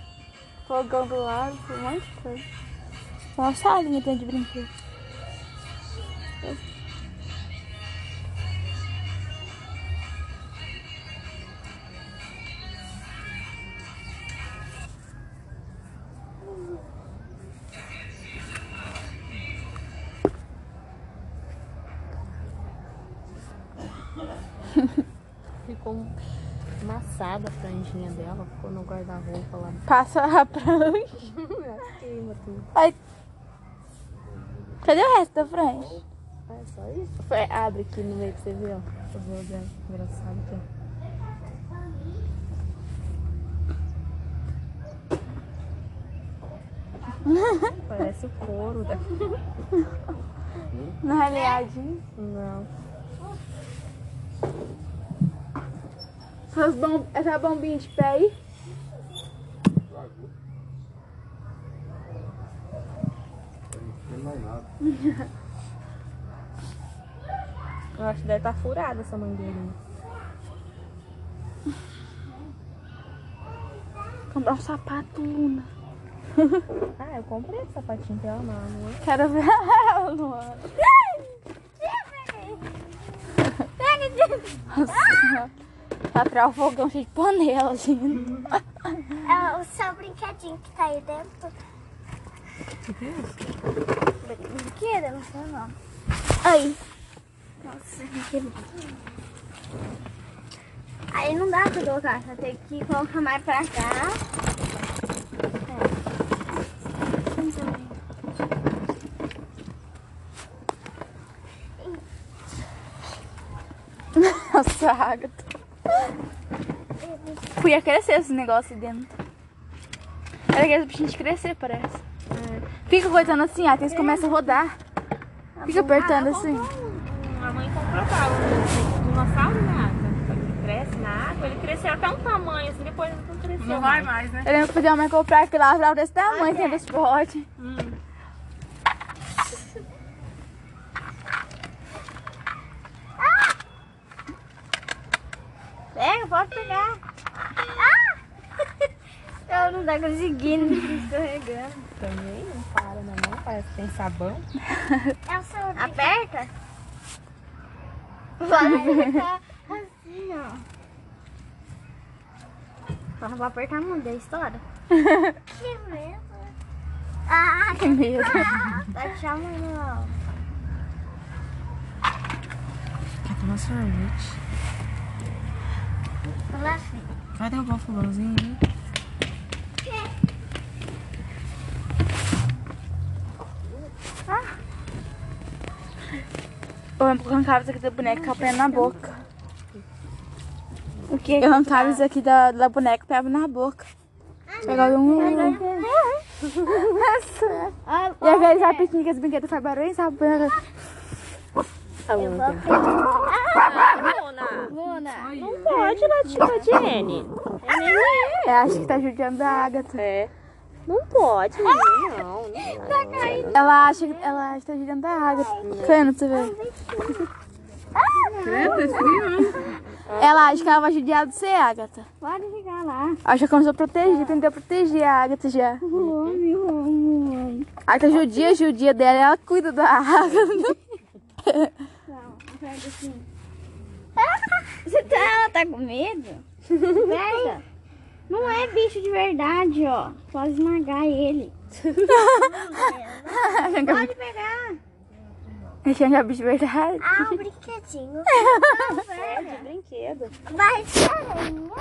fogão do lado, um monte de coisa. Uma salinha de brinquedo. Ficou amassada a franjinha dela, ficou no guarda-roupa lá. Passa a. Queima tudo. Aí, cadê o resto da franja? Ah, é só isso? Foi, abre aqui no meio que você vê, ó. Pra ver. Engraçado aqui, ó. Parece o couro da... Na realidade. Não. Essas bom... Essa bombinha de pé aí. Eu acho que deve estar furada essa mangueirinha. Comprar um sapato, Luna. Ah, eu comprei esse sapatinho pra ela, não, não é? Quero ver ela, Luana. pra criar o fogão cheio de panela, assim. É o seu brinquedinho que tá aí dentro. O Brinquedo? Não sei o nome. Aí. Nossa, que lindo. Aí não dá pra colocar, só tem que colocar mais pra cá. É. Nossa, água. Podia crescer esse negócio dentro. Era aqueles bichinhos de crescer, parece. Fica coitando assim, até eles começam a rodar. Fica apertando assim. A mãe comprou pra o dinossauro na água. Ele cresce na água, ele cresceu até um tamanho, assim, depois ele não cresceu. Não vai mais, né? Eu lembro que podia a mãe comprar aquele lá desse tamanho, tem desse pote. Pega, pode pegar. Ah! Eu não tá conseguindo, escorregando. Também não para na mão, parece que tem sabão. Aperta. Vai apertar assim, ó. Só não vou apertar muito, daí estoura. Que medo. Ah, Que medo. tá te chamando. Quer tomar sorvete? Lá assim. Vai derrubar o fogãozinho, né? Eu arrancava isso aqui da boneca com a perna na boca. O que? Eu arrancava isso aqui da, da boneca e pegava na boca. Pegava um. E aqueles rapitinhos que as brinquedos fazem barulho, sabe? A Luna. Luna. Não pode latir com a Jenny. É. Eu acho que tá judiando a Agatha. É. Não pode, não. não vai. Ela acha, que- ela acha que tá judiando a Agatha. Caindo, você vê. Credo, tá esfriando. Ela acha que ela vai judiar de ser Agatha. Pode ficar lá. Acha que começou a proteger, tentou proteger a Agatha já. A Agatha judia, judia dela, ela cuida da Agatha. Você tá, ela tá com medo? Pega. Não é bicho de verdade, ó. Pode esmagar ele. Pode pegar. Achando que é bicho de verdade. Ah, um brinquedinho. É brinquedo. Vai ser aranha. Não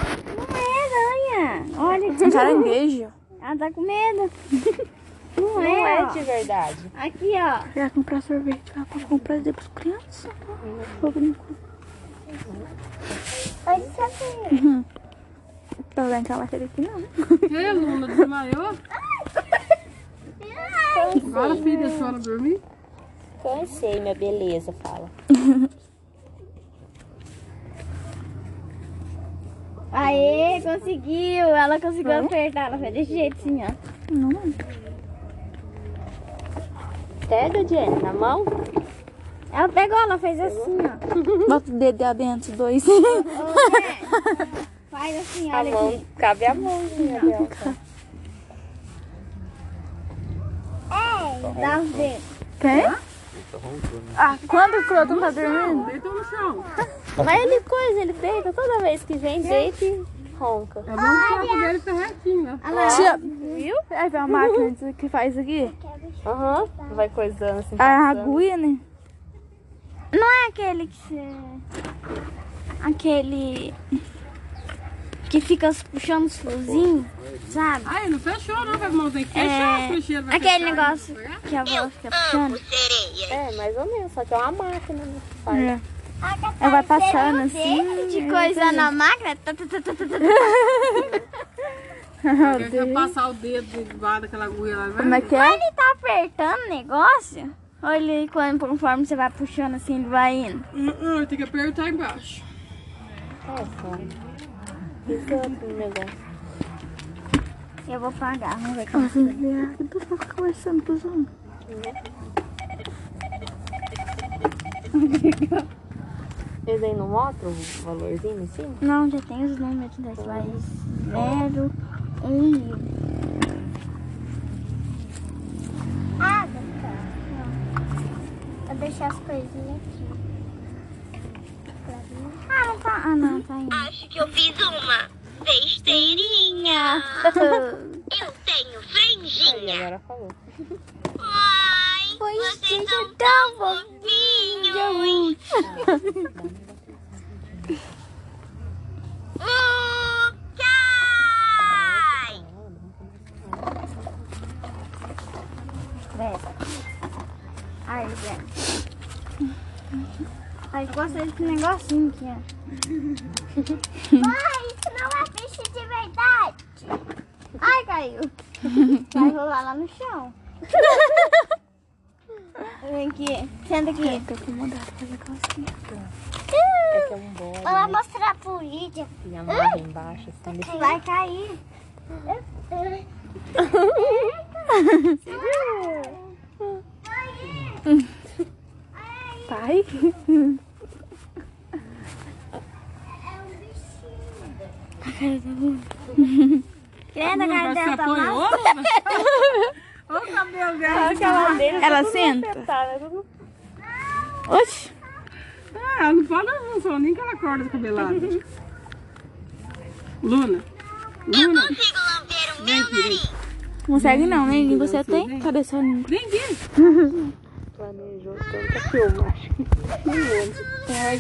é aranha. Olha Um caranguejo. Ela tá com medo. Não, Não é, é de verdade. Aqui, ó. Vai comprar sorvete, vai pra comprar depois criança. Vou brincar. Pode saber. Pra lá em vai aqui não. Ei, Luna, desmaiou? Agora, filha, a senhora dormir? Cansei, minha beleza, fala. Aê, conseguiu. Ela conseguiu apertar. Ela fez desse jeito assim, ó. Não. Pega, Jenny, na mão. Ela pegou, ela fez assim, ó. Bota o dedo lá dentro, dois. Ô, Zé, Faz assim, A mão, aqui. cabe a mãozinha dela. Dá os dedos. Quem? Ah, quando o Croton tá dormindo? Deitou no chão. Mas ele coisa, ele deita toda vez que vem, deita e ronca. É bom que o corpo dele tá retinho, né? Tia, viu? Aí vem uma máquina que faz aqui. Aham, vai coisando assim. A agulha, né? Não é aquele que você... Aquele... Que fica puxando os fiozinhos, sabe? Ai, não fechou não, irmão. Tem que fechar É, vai aquele fechar. negócio que a avó fica puxando. É, mais ou menos, só que é uma máquina, né? que faz. É. Ela vai passando assim. De coisa na máquina. tá, tá, tá, tá, tá, tá. Que eu passar o dedo debaixo daquela agulha lá, Como é que é? Ele tá apertando o negócio? Ou ele, quando, conforme você vai puxando assim, ele vai indo? Uh, uh, tem que apertar embaixo. É, outro negócio. Eu vou pagar, vamos ver como. Nossa, viado, eu tô conversando com os homens. Esse aí não mostra o valorzinho em cima? Não, já tem os números desse. Vai zero, um. Ah, Vou deixar as coisinhas aqui. Ah, não tá. Ah, não, tá indo. Acho que eu fiz uma besteirinha. Eu tenho Aí, franjinha. agora falou. Ai, Pois vocês são tão tão fofinhos. Cai! Aí, Zé. Aí, gostei desse negocinho aqui, ó. Mãe, isso não é peixe de verdade. Ai, caiu. Vai rolar lá no chão. Vem aqui. Senta aqui. Tô incomodada pra fazer calcinha. Esse é um bom. Vou lá mostrar pro Lídia. E amarra embaixo, assim. deixa- Vai cair. Pai? Querendo a cara Você dela tá mal? Olha o cabelo dela. Ela senta? Oxi. Ah, não fala não só nem que ela acorda cabelada. Luna. Luna. Consigo lamber o meu nariz. Consegue não? Língua você tem? Cadê sua língua? Vem aqui. Planejou tanta filma, acho que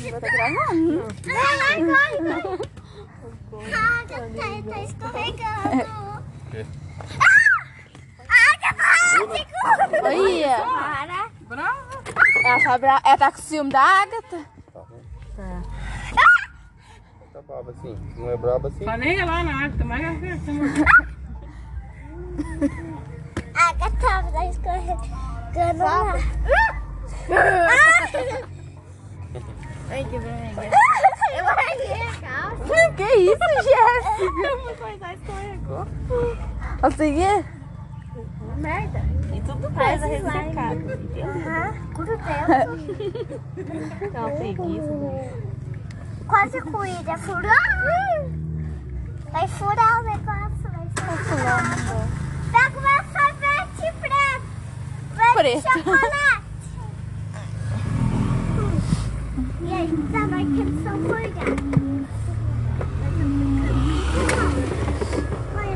Ela tá gravando. Vai, vai, vai. Ah, tá, tá escorregando. Ah, que básico. Olha. Para. Brava. Ela tá, bra... ela tá com ciúme da Agatha. Tá brava assim. Não é brava assim? Falei lá na água, mas é que você morreu. A gata tá escorregando lá. Ai, que vergonha. Eu arranhei a calça. Que isso, Jéssica? Coisa escorregou. Consegui? Merda. E tudo slime. ressecada. Aham. Tudo dentro. Dá uma preguiça. né? Quase cuida. Furou. Vai furar o negócio. Vai furar. Pega o meu sorvete preto. Vai Preto. chocolate. E aí, tá marcando seu forgado. Mãe, não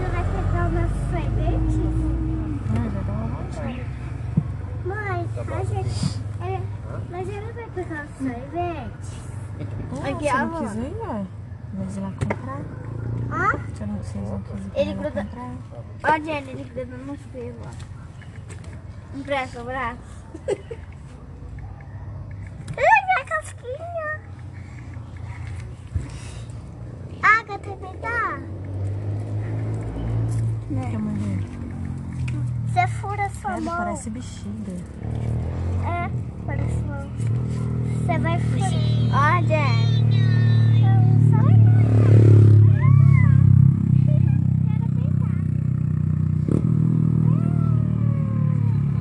vai pegar o meu sorvete? Mãe, a gente... É, mas ele vai pegar o sorvete? Aqui, Você ó, não amor. quis ir, ué? Mas comprar. Ó, Você não, vocês não quis ir Ele gruda- Jenny, ele gruda no espelho, ó. O braço. Ai, minha casquinha. Agatha, me dá. Você fura sua Ela mão. parece bexiga. É, parece mão. Você vai furar. Ó, Jenny.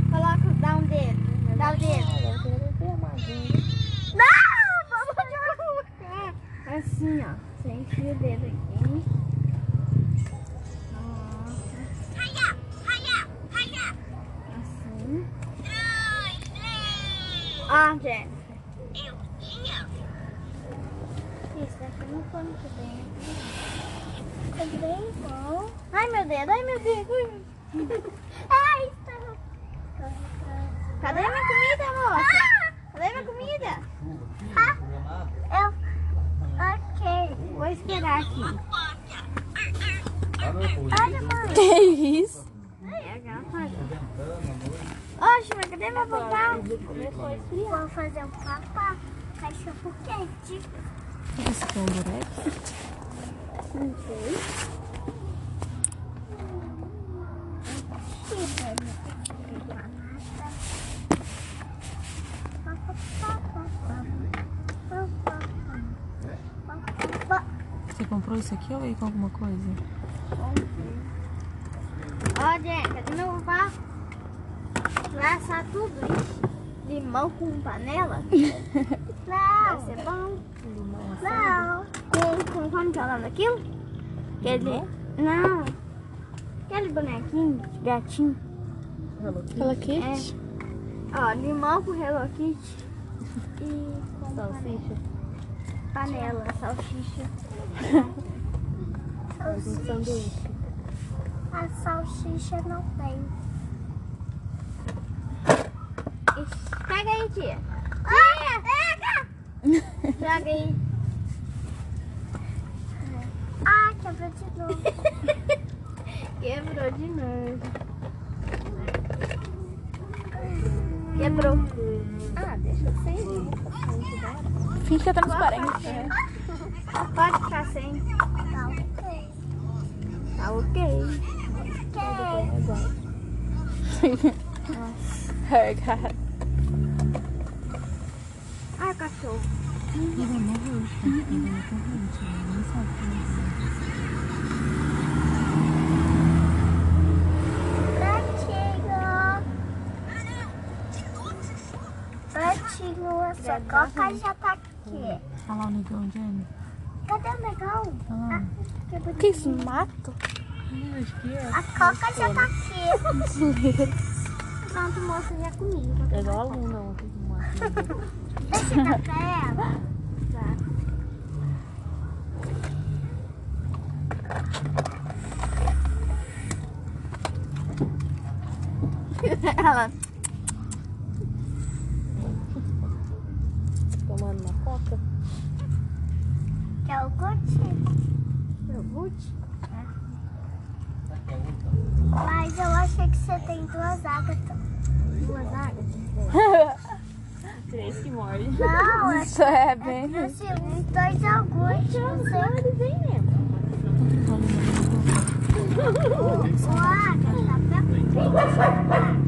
Coloca, dá um dedo. Dá o dedo. Não! Vamos de Assim, ó. Você enfia o dedo aqui. Raia, raia, raia. Assim. Dois, três. Ó, Jennifer. Eu tinha. Isso, daqui não foi muito bem. Foi bem bom. Ai, meu dedo, ai, meu dedo. Ai, tá no... Cadê minha comida, moça? Cadê minha comida? Ah, eu... Ok, vou esperar aqui. Olha, mãe. Que isso? Ai, a garrafa. Oxe, mas cadê meu papá? Vou fazer um papá. Cachorro quente. Esse aqui é um durex? Não sei. Você aqui veio com alguma coisa? Ó, gente, papá? Vai assar tudo isso? Limão com panela? Não. Vai ser bom? Não. Com, com como que é o nome daquilo? Aquele... Não. Aquele bonequinho de gatinho. Hello Kitty? Ó, limão com Hello Kitty. E com Salsicha. panela, salsicha. Um sanduíche. A salsicha não tem. Pega aí, tia. Tia, pega! Joga aí. Ah, quebrou de novo. quebrou de novo. Quebrou. Ah, deixa eu ser. Finge que é transparente. Pode ficar sem. Tá ok. Tá ok. Ai, cara. Ai, cachorro. Pratinho. Pratinho, essa coca já tá aqui. Olha lá o negão, Jenny. Cadê o negão? Lá. Que. Que isso, mato? Que é. A coca já tá aqui. Pronto, moça, já comi. É igual a Luna ontem. Deixa eu dar pra ela. Ela. Tomando uma coca. Quer o Gucci? O Gucci? Mas eu achei que você tem duas ágatas. Duas ágatas? Três que morde. Não, é Isso é bem. assim, dois é o Gucci. Você Ele vem mesmo. o ágata. Ele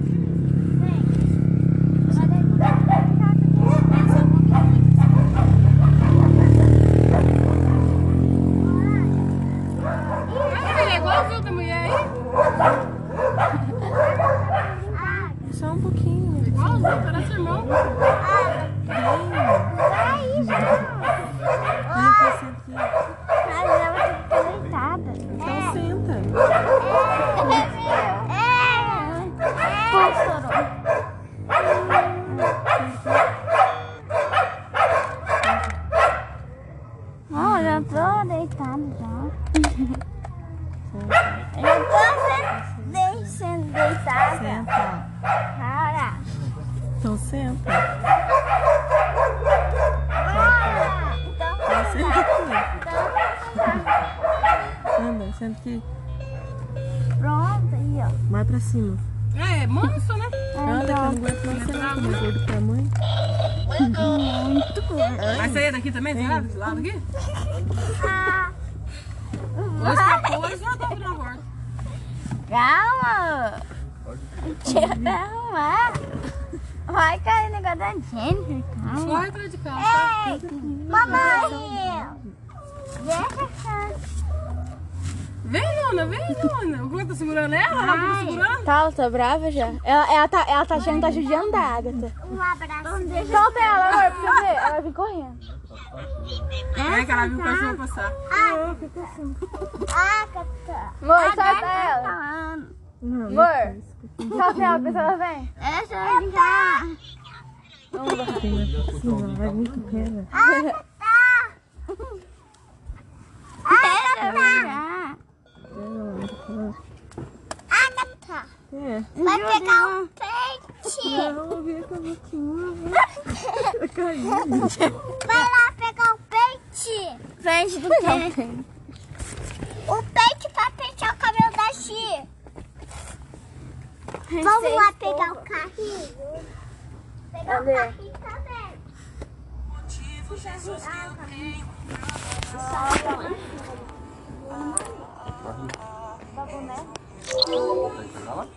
já. Ela, ela, tá, ela tá achando que tá judiando da Agatha. um abraço. Solta ela, amor, pra você ver. Ela vai vir correndo. É que ela viu o cachorro passar. Agatha. Amor, solta ela. Amor, solta ela, pra ela vem. Deixa eu brincar. Sim, vai muito pena. Agatha. Agatha. Agatha. É. Vai pegar um peixe. Não, vi com a. Vai lá pegar o peixe. Peixe do quê? O peixe pra pentear o cabelo da Xi. Vamos lá pegar o carrinho. Pegar o Cadê? carrinho também. Que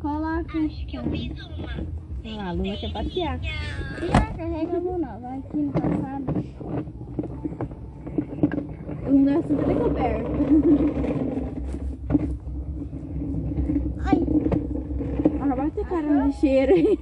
Coloca os que eu fiz uma. Ah, a Lua quer passear. Não carrega a mão não, vai aqui no passado. O nosso tá coberto. Ai. Olha, bate a cara no lixeiro aí.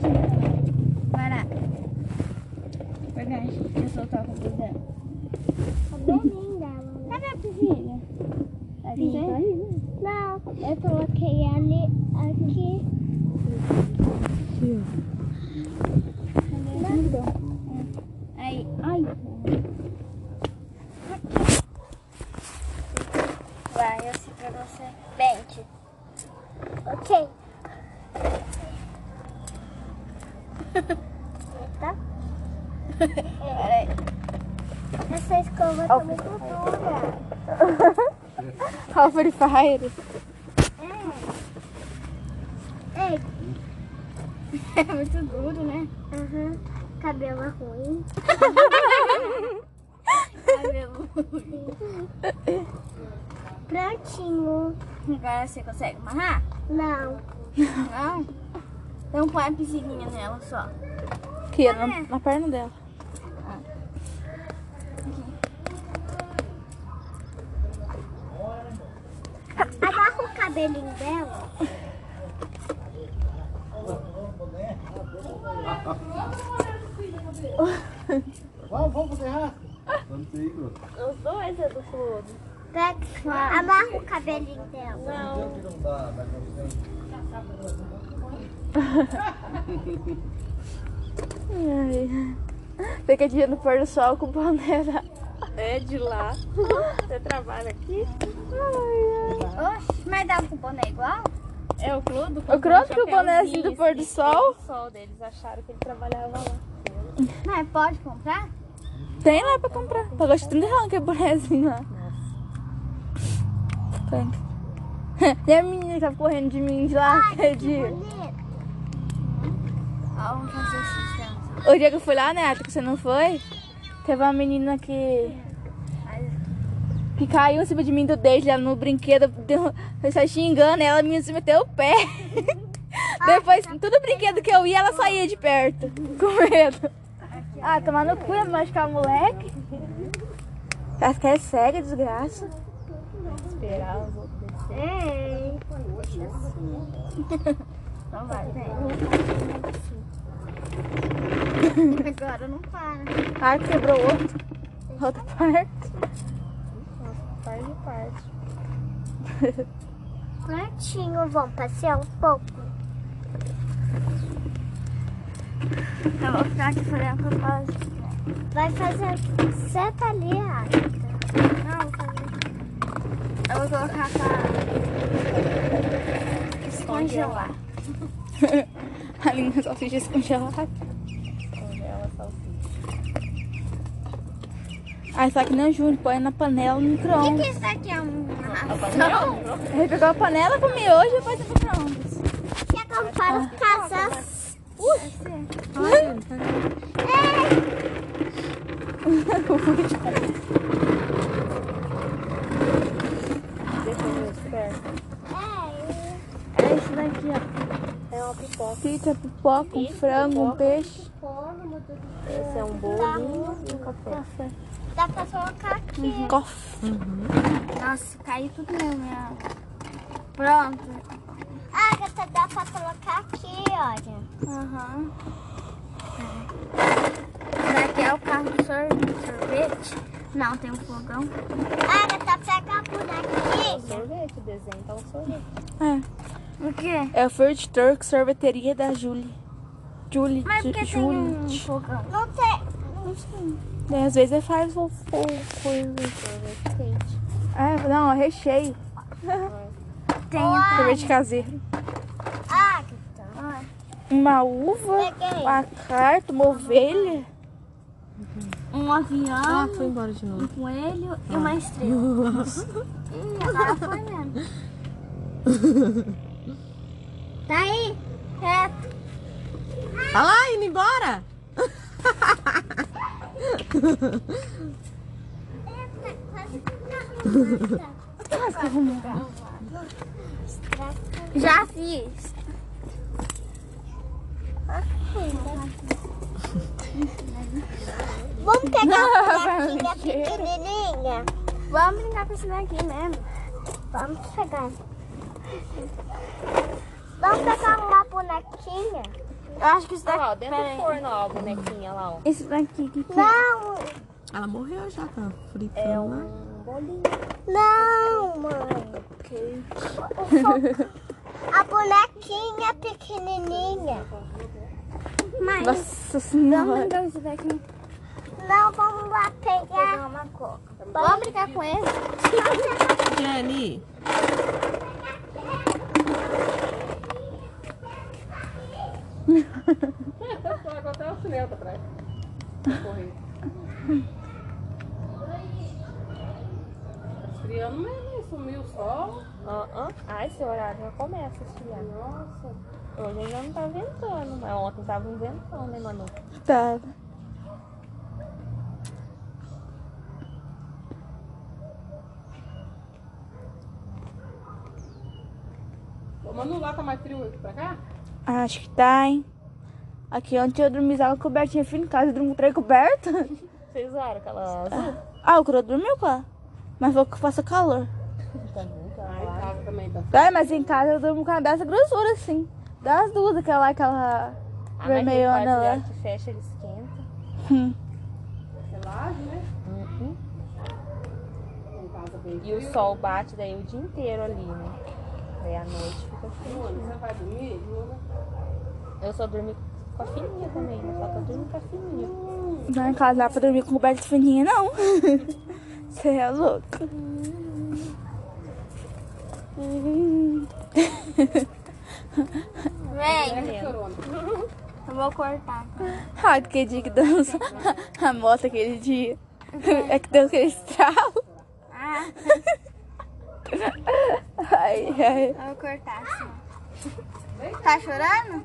不，完了，我看你手抓不住的。É. Ei. É muito duro, né? Uhum. Cabelo é ruim. Cabelo ruim. Prontinho. Agora você consegue amarrar? Não. Não? Então põe a pisilinha nela só. Aqui, na, na perna dela. Amarra o cabelinho dela. Vamos, vamos fazer raça. Vamos aí, Bruno. Os dois é do fogo. Pega, amarra o cabelinho dela. Não. Que não dá, dá Ai. Fica dia no pôr do sol com panela. É de lá. Você trabalha aqui? Oxe, mas dá com boné igual? É o Clodo? O Croto que o boné assim do pôr do sol. O sol deles acharam que ele trabalhava lá. Mas pode comprar? Tem lá pra comprar. Pagou de 30 reais aquele bonézinho lá. Tem. E a menina que tava correndo de mim de lá aquele dia. Bonito. Ó, vamos fazer. O dia que eu fui lá, né, que você não foi, teve uma menina que. que caiu em cima de mim do dedo lá no brinquedo, deu, eu saí xingando ela, se meteu o pé. Depois, todo brinquedo que eu ia, ela saía de perto, com medo. Ah, tomar no cu, ia machucar o moleque. Acho que é cega, desgraça. Esperar os outros descer. Ei. Então vai, vem. Agora não para. Ah, quebrou outro. Outra parte. Faz de parte. Prontinho, vamos passear um pouco. Eu vou ficar aqui fazendo propósito. Vai fazer. Senta ali, Agatha. Não, fazer. Eu vou colocar pra descongelar. A linha salsicha descongelada. Congela a salsicha. Aí só que nem o Júnior, põe na panela no O micro-ondas. que isso aqui é uma Não. Ele pegou a panela com miojo e pôs no micro-ondas. Chegam para os casas. Deixa eu ver perto. É isso daqui, ó. É pipoca. Pizza, pipoca, um frango, um peixe. Esse é um bolinho e um café. Dá pra colocar aqui. Coffee. Nossa, caiu tudo mesmo, minha. Pronto. Agatha, dá pra colocar aqui, olha. Aham. Daqui é o carro do sor- sorvete. Não, tem um fogão. Agatha, pega a bonequinha. Sorvete, desenho tá um sorvete. É. O quê? É o Fruit Turk Sorveteria da Julie. Julie, Mas por que tem um Julie. fogão? Não tem. Não sei. Daí, às vezes ele faz o, o coisa. Sorvete quente. É, não, é recheio. Tem Sorvete caseiro. Agatha. Uma uva, uma carta, uma ovelha. Um avião, Ah, foi embora de um novo. coelho e uma estrela. Ih, agora foi mesmo. Tá aí, reto. Olha lá, indo embora. Já fiz. Vamos pegar a pequenininha. Vamos brincar com esse daqui mesmo. Vamos pegar. Bonequinha? Eu acho que isso Olha daqui. lá, ó, dentro do forno, ó, a bonequinha lá, ó. Esse daqui que que é? Não, Ela morreu já, tá fritando é lá. um bolinho. Não, mãe. A bonequinha pequenininha. Mãe, Nossa senhora. dar isso daqui. Não, vamos lá pegar. uma coca. Vamos brincar com ele? Jenny, Agora até o chinelo pra trás. Correr. Tá esfriando mesmo, sumiu o sol. ah, ah. Ah, esse horário já começa a esfriar. Nossa. Hoje ainda não tá ventando, mas ontem tava um ventão, né, Manu? Tá. Ô, Manu, lá tá mais frio aqui pra cá? Acho que tá, hein? Aqui ontem eu dormi usava cobertinha fina em casa, eu dormi com três cobertas. Vocês usaram aquela azul? Ah, o coro dormiu com ela. Mas foi que faça calor. Também, tá Ah, em casa também tá. É, mas em casa eu durmo com a dessa grossura, assim. Das duas, aquela, aquela Ah, vermelhona lá. que fecha, ele esquenta. Hum. Né? Uhum. E o sol bate daí o dia inteiro ali, né? Aí à noite fica frio. você vai dormir? Eu só dormi com a fininha também, né? Só que eu dormi com a fininha. Lá em casa não dá pra dormir com coberta fininha, não. Você é louco. Vem, É, eu vou cortar. Ah, aquele dia que dança a moto aquele dia. É que deu aquele estralo. Ah, Ai, ai. eu vou cortar assim. Tá chorando?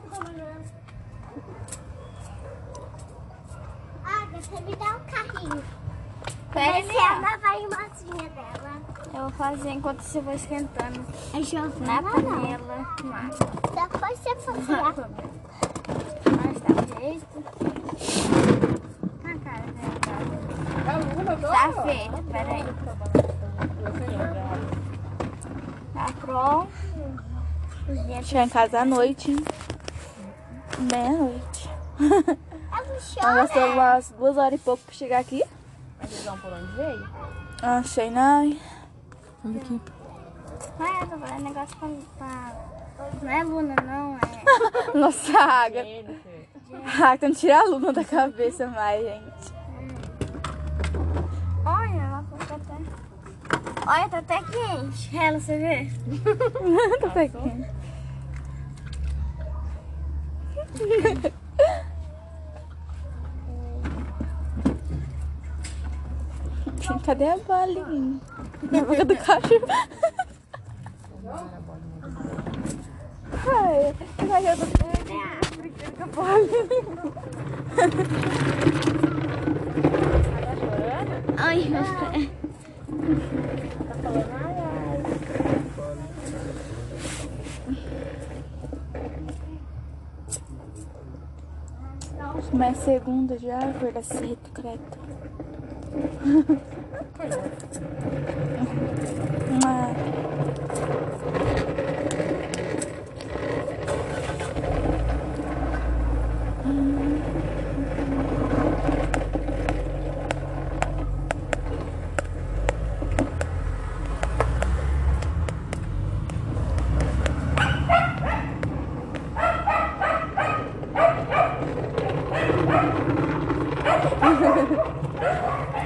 Ah, você me dá um carrinho. Pera aí, ela vai mocinha dela. Eu vou fazer enquanto você vai esquentando. Na panela. Depois você fazer. Mas tá um jeito. Na cara dela. Tá feito, peraí. Tá pronto. Chegar em casa à noite. hein? Meia-noite. Ela Nós gastou umas duas horas e pouco pra chegar aqui. Mas vocês vão por onde veio? Ah, sei não. Olha aqui. Ah, eu tô falando negócio pra. Não é Luna, não. É... Nossa, água. Ah, então tira a luna da cabeça mais, gente. Olha, ela tá até... Olha, tá até quente. Ela, você vê? Tô pequena. Cadê a bolinha? Na boca do cachorro. Ai, ai, eu tô brincando com a bolinha. Ai, meu pé. Mas segunda já, acorda cedo, credo. Mas...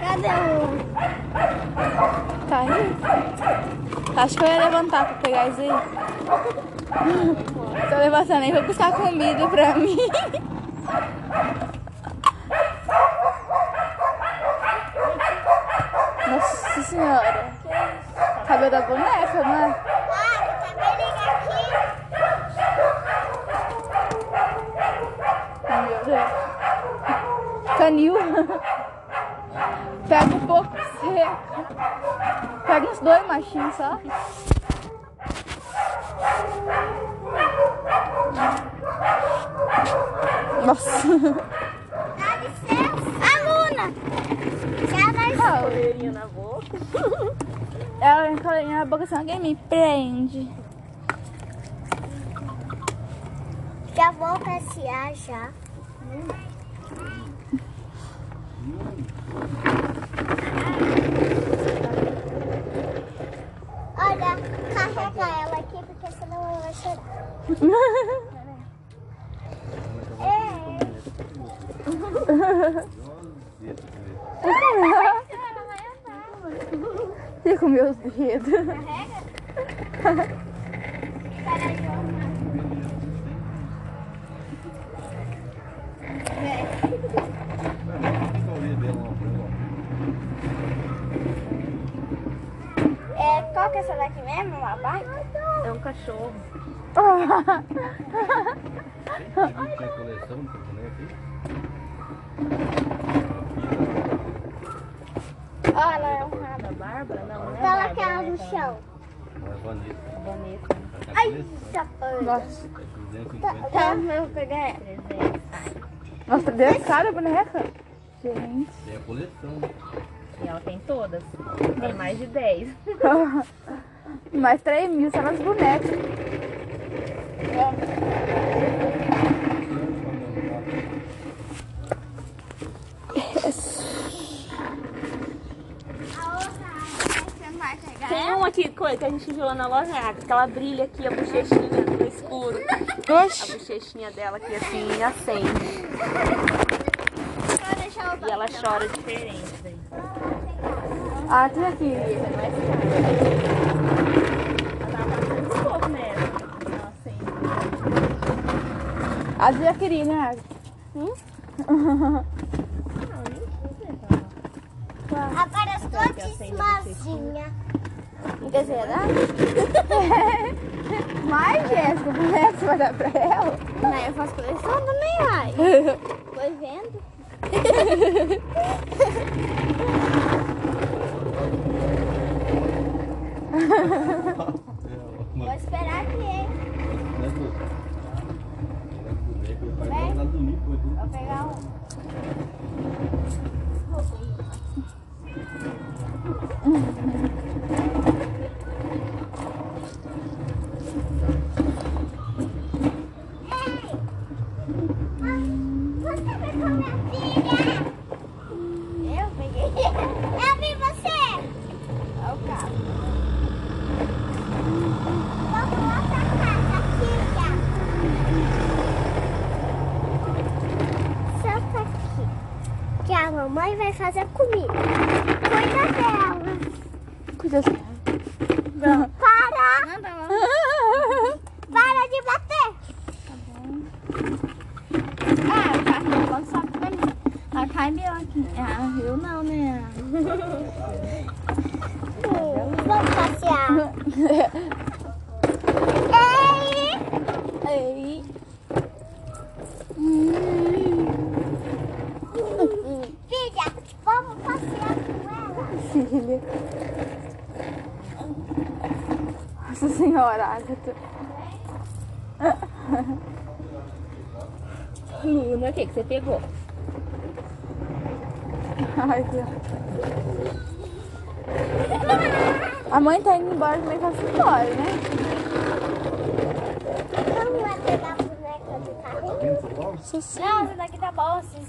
Cadê o... Tá aí? Acho que eu ia levantar isso aí. Tô levantando aí, vou buscar comida pra mim. Nossa senhora. Cabelo da boneca, não é? Ah, tá bem aqui. Meu Deus. Canil. Pega um pouco seco. Pega uns dois machinhos só. Nossa. Dá licença. A Luna. Já vai... Coleirinha na boca. Ela encolhe na boca assim, alguém me prende. Já vou passear já. Olha, carrega ela aqui porque senão ela vai chorar. É. Você comeu os dedos. É, qual que é essa daqui mesmo? Uma barca? É um cachorro. Tem coleção de boneco aí? Olha, é um rabo. Da Bárbara? Não, não é Ela Bárbara. quer né? no chão. Não é Vanessa. Vanessa. Ai, safada. Nossa, É 250. Tá, eu vou pegar ela. nossa, deu cara a boneca. Gente. Tem a coleção. E ela tem todas. Tem mais de 10. Mais 3 mil só nas bonecas. Tem uma aqui coisa que a gente viu lá na loja, que ela brilha aqui a bochechinha no escuro. Oxi. A bochechinha dela aqui assim acende. E ela chora diferente. daí. Ah, tem aqui. É um. A já queria, né? Agora eu estou desmazinha. Quer dizer, né? Mas, Jéssica, você vai dar pra ela? Não, eu faço coleção também, ai. Foi vendo? Vou esperar aqui, hein? Vou pegar um. Você vai com minha filha? Eu peguei. Eu vi você. É o carro. Vamos lá pra casa, filha. Senta aqui. Mamãe vai fazer comida. Cuida dela. Cuida assim. Para! Para de bater! Ah, tá falando só pra mim. A Caio aqui. Ah, eu não, né? Vamos passear. Ei! Ei. Filha, vamos passear com Filha. Nossa senhora, Agatha. Luna, o que, que você pegou? Ai, Deus. A mãe tá indo embora também com a embora, né? Vamos lá pegar a boneca do carrinho? Isso sim. Não, essa daqui tá bom, essas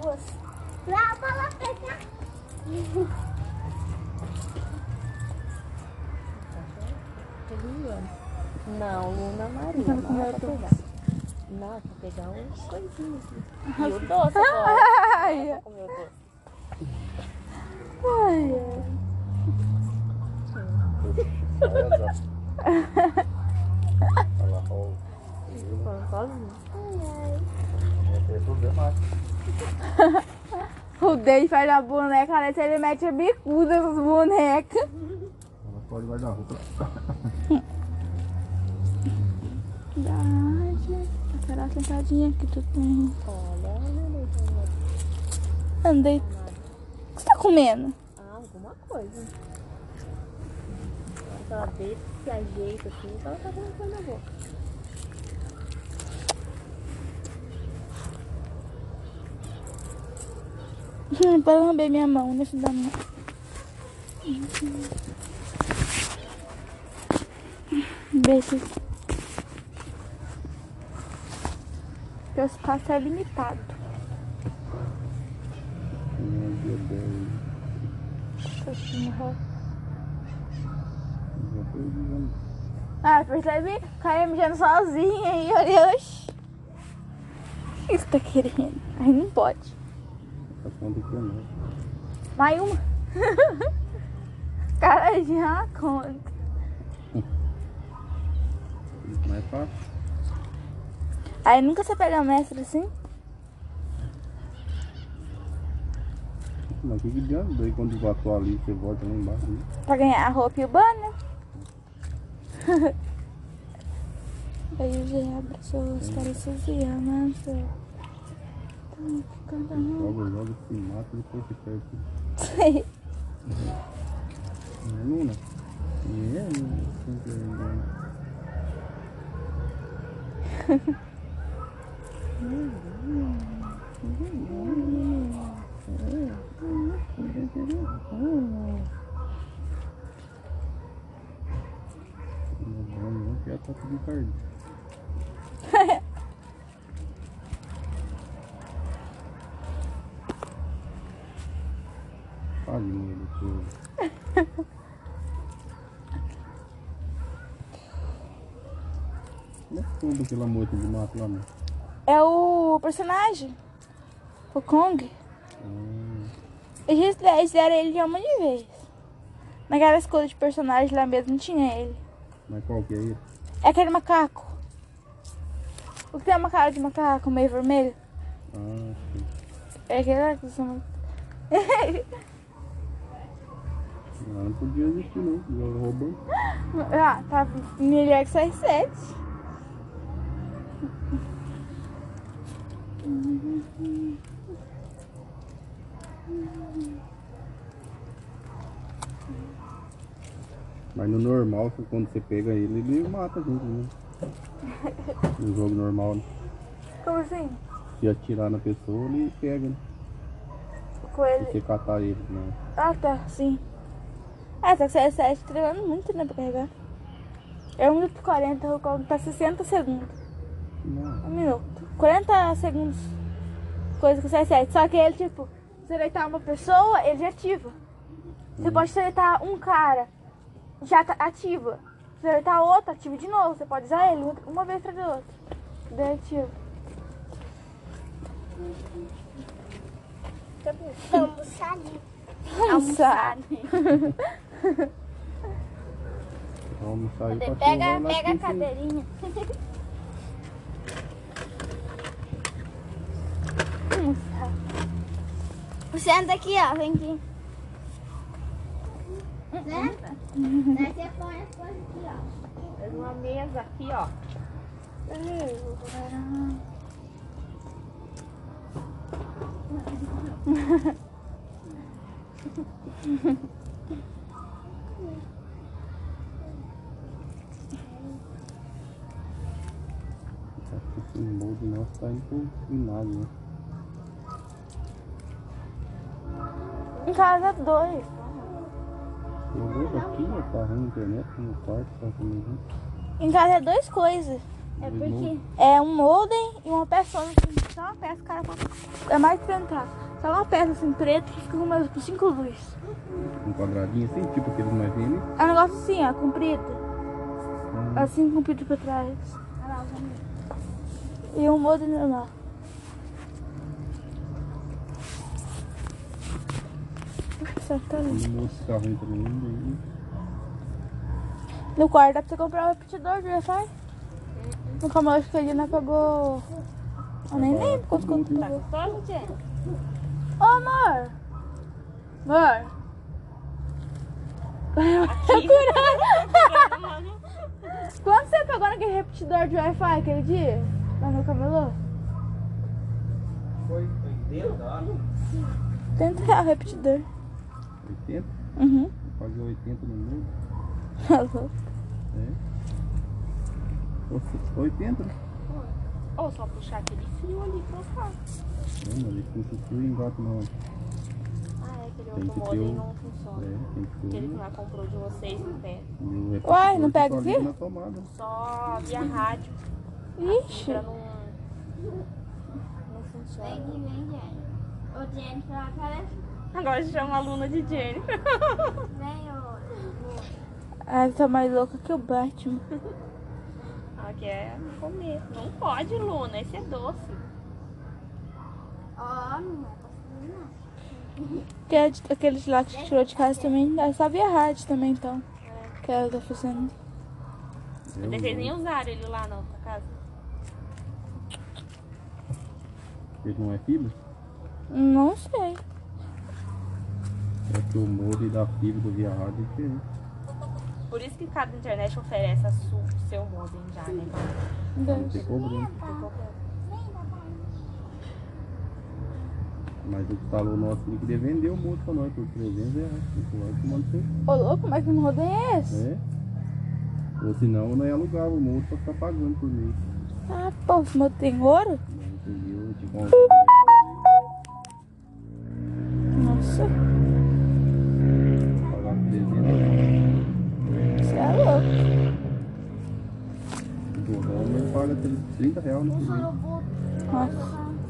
duas. Não, vou lá pegar. Não, Luna Maria. Não é pra pegar. Não, é pra pegar uns coisinhos. E o doce agora. Ai, Comer o doce. ai, ai. Falando sozinho. O Dave faz a boneca, parece que ele mete a bicuda nas bonecas. Pode guardar roupa. Verdade. Será sentadinha que tu tem? Olha, olha, olha. Andei. O que você tá comendo? Ah, alguma coisa. Ela deita, se ajeita assim, então ela tá com uma coisa na boca. Para lamber minha mão, deixa eu dar mão. Beijo. O espaço é limitado. Meu Deus. Já. Ah, percebi? Caiu mexendo sozinha aí, olha. oxi. O que você tá querendo? Aí não pode. Tá falando que não. Mais uma. Cara, já conta. Mais fácil. Aí nunca você pega mestre assim? Mas o que que adianta? Daí quando votou ali, você volta lá embaixo. Né? Pra ganhar a roupa e o banner. Aí o G abraçou os caras e. Tamo ficando no- Joga, joga, se mata e depois se perde. Sei. Não é, Luna? É, não. Sempre é, Não, não, que é tá tudo. Tadinho ele, Como é que conta aquela moita de mato lá, mano? É o personagem. O Kong. Hum, Eles deram ele já um monte de vez. Naquela escola de personagem lá mesmo tinha ele. mas qual que é ele? É aquele macaco. O que tem uma cara de macaco meio vermelho? Ah, sim. É aquele lá que você não... Lá não podia existir não, já roubando. Ah, tá melhor que sai sete. Mas no normal, quando você pega ele, ele mata a gente, né? No jogo normal, né? Como assim? Se atirar na pessoa, ele pega, né? Com Se ele. você catar ele, né? Ah, tá, sim. Ah, tá que sai sete, tá levando muito, né, pra carregar. É 1 minuto e 40, o Kong tá 60 segundos. Não. Um minuto. 40 segundos. Coisa que sai sete. Só que ele, tipo, se deitar uma pessoa, ele já ativa. Você pode seletar um cara, já tá ativa. Se seletar outro, ativa de novo. Você pode usar ele uma vez atrás do outro. Daí ativa. Vamos ali. Almoçar. Vamos sair pra Pega, pega a cadeirinha. Senta aqui, ó. Vem aqui. Senta. Daí você põe as coisas aqui, ó. Faz uma mesa aqui, ó. Acho que esse molde nosso tá indo pro vinagre, né? Em casa dois. Eu vou daqui, ó, tá ruim a internet no quarto, tá comigo. Em casa é duas coisas. É porque... É um molden e uma peça assim, só uma peça, cara. É mais pra entrar. Só uma peça assim, preta que fica com umas cinco luzes. Um quadradinho assim, tipo aqueles mais velhos. É um negócio assim, ó, comprido. Assim, comprido pra trás. E um molde normal. Certo, tá entra no mundo No quarto dá pra você comprar um repetidor de Wi-Fi. No famoso que ele não pagou. Eu nem lembro quanto quanto pagou. Gostoso, Tia? Ô amor! Amor! Quanto você pagou naquele repetidor de Wi-Fi aquele dia? Lá no camelô? Foi 80, 30 reais o repetidor. 80? Uhum. Eu paguei 80 no mundo. É. Nossa, 80, né? Ou só puxar aquele fio ali pra cá. Não, mas ele puxa o fio e engata na Ah, é aquele Tem outro modem o- não funciona. É, tem que ter Aquele que já comprou de vocês não pega. o Uai, não pega o na tomada. Só via rádio. Ixi. Entra num. Vem que vem, Jenny. O Jenny lá parece. Agora chama a aluna de Jenny. Vem, ô. Ela tá mais louca que o Batman. Ela quer comer. Não pode, Luna. Esse é doce. Ó, não é possível, não. Que é de- aqueles lá que tirou de casa também. Ela sabe a rádio também, então. Que ela tá fazendo. Eu Vocês nem usaram ele lá não, pra casa. Ele não é fibra? Não sei. É que o modem da fibra do via rádio é diferente. Por isso que cada internet oferece a su, seu modem já, né? Não tem problema. Mas o instalou nosso ele queria vender o modem pra nós por 300 reais. Ô, louco, mas que modem é esse? É. Ou senão nós alugava o modem pra ficar pagando por mês. Ah, pô, esse modem tem ouro? Não entendeu? Tipo, um- Nossa, pagar 300 reais. você é louco. Do ramo ele paga 30 reais no. Nossa.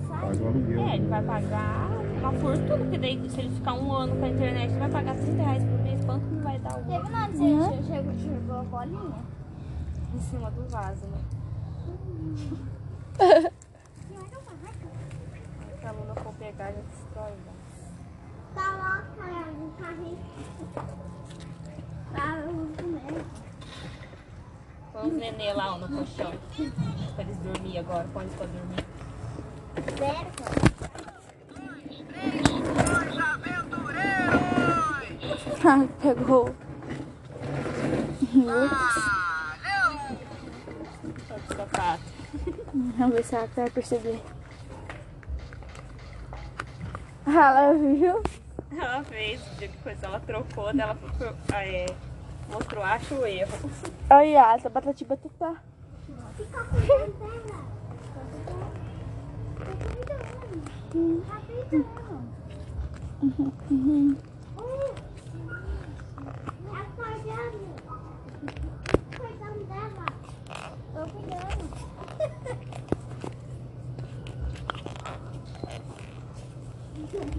Paga o aluguel. É, ele vai pagar uma fortuna, porque daí se ele ficar um ano com a internet, ele vai pagar 30 reais por mês. Quanto que não vai dar o Teve nada você chegou, chegou a bolinha? em cima do vaso, né? Se a Luna for pegar, já destrói o vaso. Tá lá, cara, no carrinho. Tá, eu vou comer. Põe os nenê lá ó, no colchão. Pra eles dormirem agora, põe eles pra dormir. Sério, cara? Ah, pegou. Só de sapato. Vamos ver se ela vai perceber. Ela viu? Ela fez, depois ela trocou, daí ela ficou, ah, é, mostrou, acho o erro. Olha, essa batati batatá. Fica cuidando dela. Tá. Cuidando dela. Por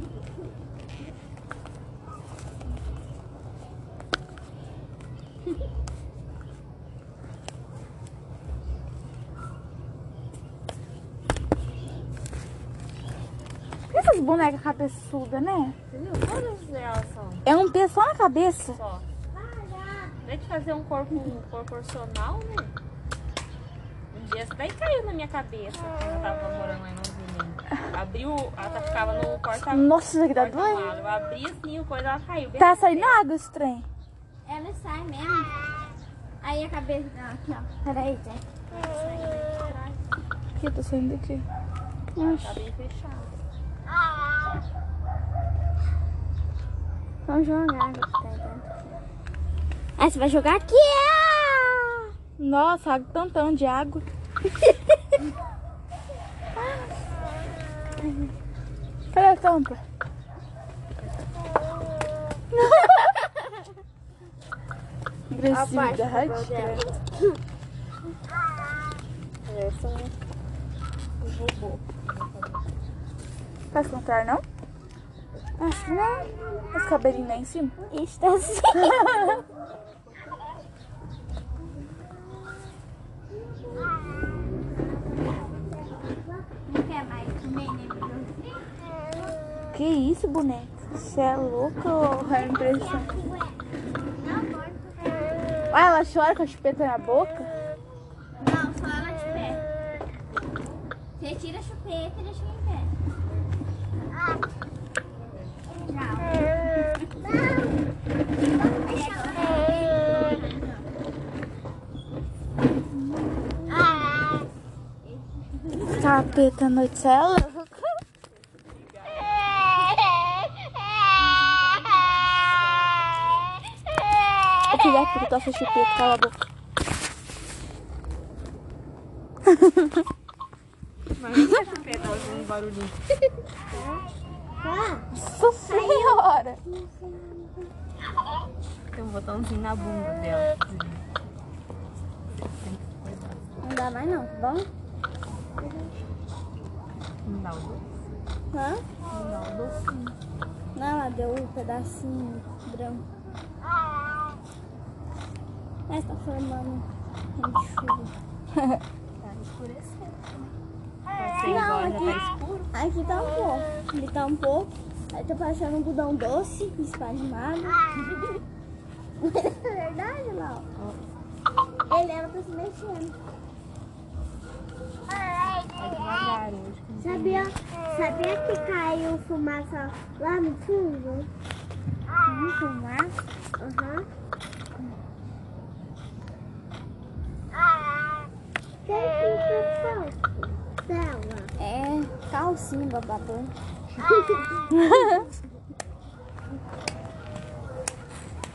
que essas bonecas cabeçudas, né? Entendeu? Todas elas são É um pé só na cabeça. só. Em vez de fazer um corpo proporcional, né? Um dia isso daí caiu na minha cabeça, quando eu tava morando lá em. Abriu, ela tá- ficava no porta Nossa, isso aqui tá porta-malas. doido. Eu abri assim, o coisa, ela caiu. Tá saindo água esse trem. Ela sai mesmo. Aí a cabeça dela aqui, ó. Peraí, gente. Aqui, tá saindo daqui. Tá bem fechado. Vamos jogar tem dentro. Aí você vai jogar aqui. ah! Nossa, água, tantão de água. Cadê a tampa? Agressividade. Parece um robô. Faz contrário, não? Acho que não. Esse cabelinho lá em cima. Está nem Que isso, boneca? Você é louca ou é impressão? Ah, ela chora com a chupeta na boca? Não, só ela de pé. Você tira a chupeta e deixa em pé. À noite, você é filho da puta, essa chupeta, cala a boca. Mas não é chupeta, ela faz um barulhinho. Nossa senhora! Tem um botãozinho na bunda dela. Não dá mais não, tá bom? Me dá o doce. Hã? Me dá o docinho. Não, ela deu um pedacinho branco. Mas tá formando de chuva. Tá escurecendo. Tá Não, aqui- tá escuro. Aqui tá um pouco. Aqui tá um pouco. Aí tô passando um budão doce, esparimado. é verdade, Lau? Ele era pra se mexendo. Vai devagar hoje. Sabia, sabia que caiu fumaça lá no fundo? Fumaça? Aham. Tem que dela. É, calcinha, babador.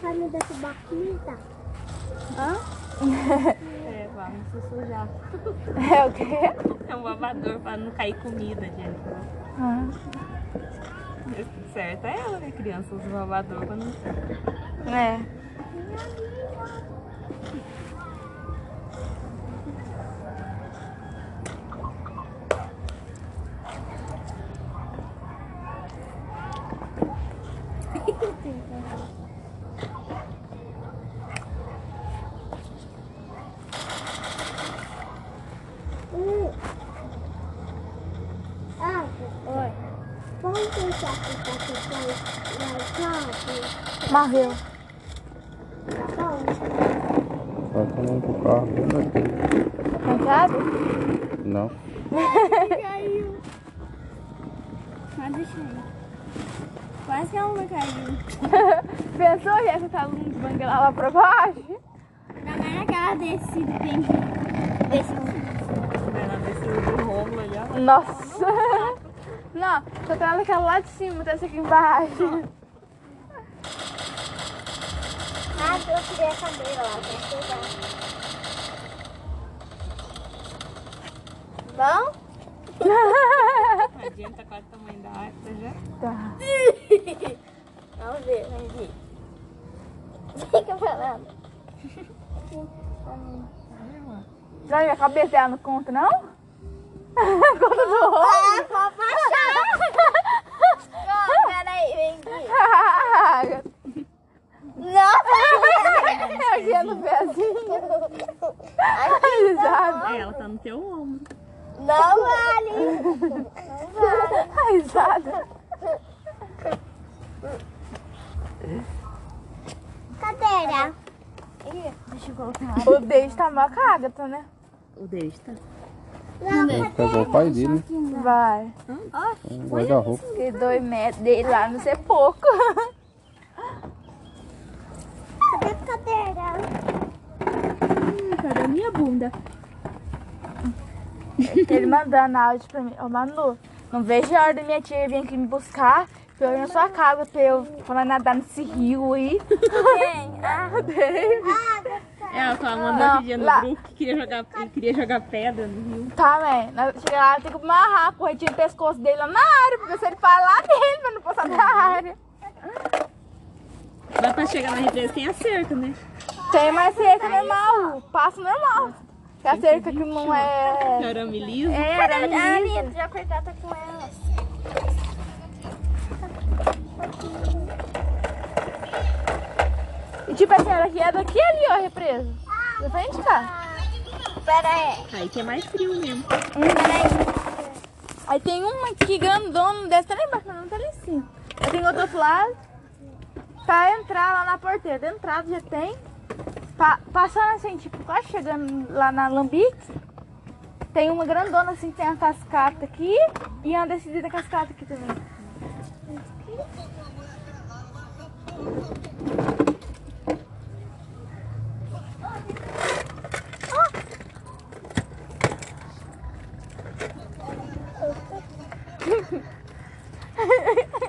Vai me derrubar comida? Hã? É, vamos se sujar. É o quê? É um babador pra não cair comida, gente. Ah. Certo é ela, né? Criança usa babador pra não. É. Hum. Ah, oi. Vamos pensar que tá ficando mais rápido, Morreu. tá bom? Falando pro carro bem. Não sabe? Não. Caiu. Mas deixa aí. Quase que ela não caiu. Pensou já que tava um bangalá lá pra baixo? Não é aquela desse bem. Ó. Nossa! Não, só tá naquela lá de cima, tá essa aqui embaixo. Ah, eu tirei a cadeira lá, pra pegar. Bom? Não adianta quase o tamanho da árvore já. Tá. Vamos ver, vamos ver. Fica falando. Não, minha cabeça dela não conta, não? conta do. Ah, pode baixar. Não, peraí, vem aqui. Nossa! Aqui no pezinho. Risada. É, ela tá no teu ombro. Não vale! Risada. Cadeira. Deixa eu colocar. O dente tá uma cagata, né? O deles tá. Não, Vai igual o pai dele, né? Vai. Um guarda-roupa. Porque dois metros dele lá não ser pouco. Cadê a cadeira? Cadê a minha bunda? Ele mandando áudio pra mim. Ô, Manu, não vejo a hora da minha tia vir aqui me buscar pra eu ir na sua casa, pra eu falar nadar nesse rio aí. Quem? Ah, Dei. É, ela tava mandando Não, outro dia no grupo que queria jogar, que queria jogar pedra no rio. Tá. Nós Chega lá, tem que amarrar a correntinha no pescoço dele lá na área, ver se ele para lá dele, pra não passar da área. Mas pra chegar na represa tem a cerca, né? Tem mais cerca normal, passo normal. Que a cerca que não é... Arame liso. É, a era Anitta já cortar tá com ela. E tipo assim, ela aqui é daqui ali, ó, a represa. Da frente cá. Pera aí. Aí que é mais frio mesmo. Aí tem uma aqui grandona, deve estar lá embaixo, mas não tá lá em cima. Aí tem outro outro lado. Pra entrar lá na porteira, da entrada já tem. Pa- passando assim, tipo, quase chegando lá na Lambique. Tem uma grandona assim, tem a cascata aqui. E uma descida da cascata aqui também.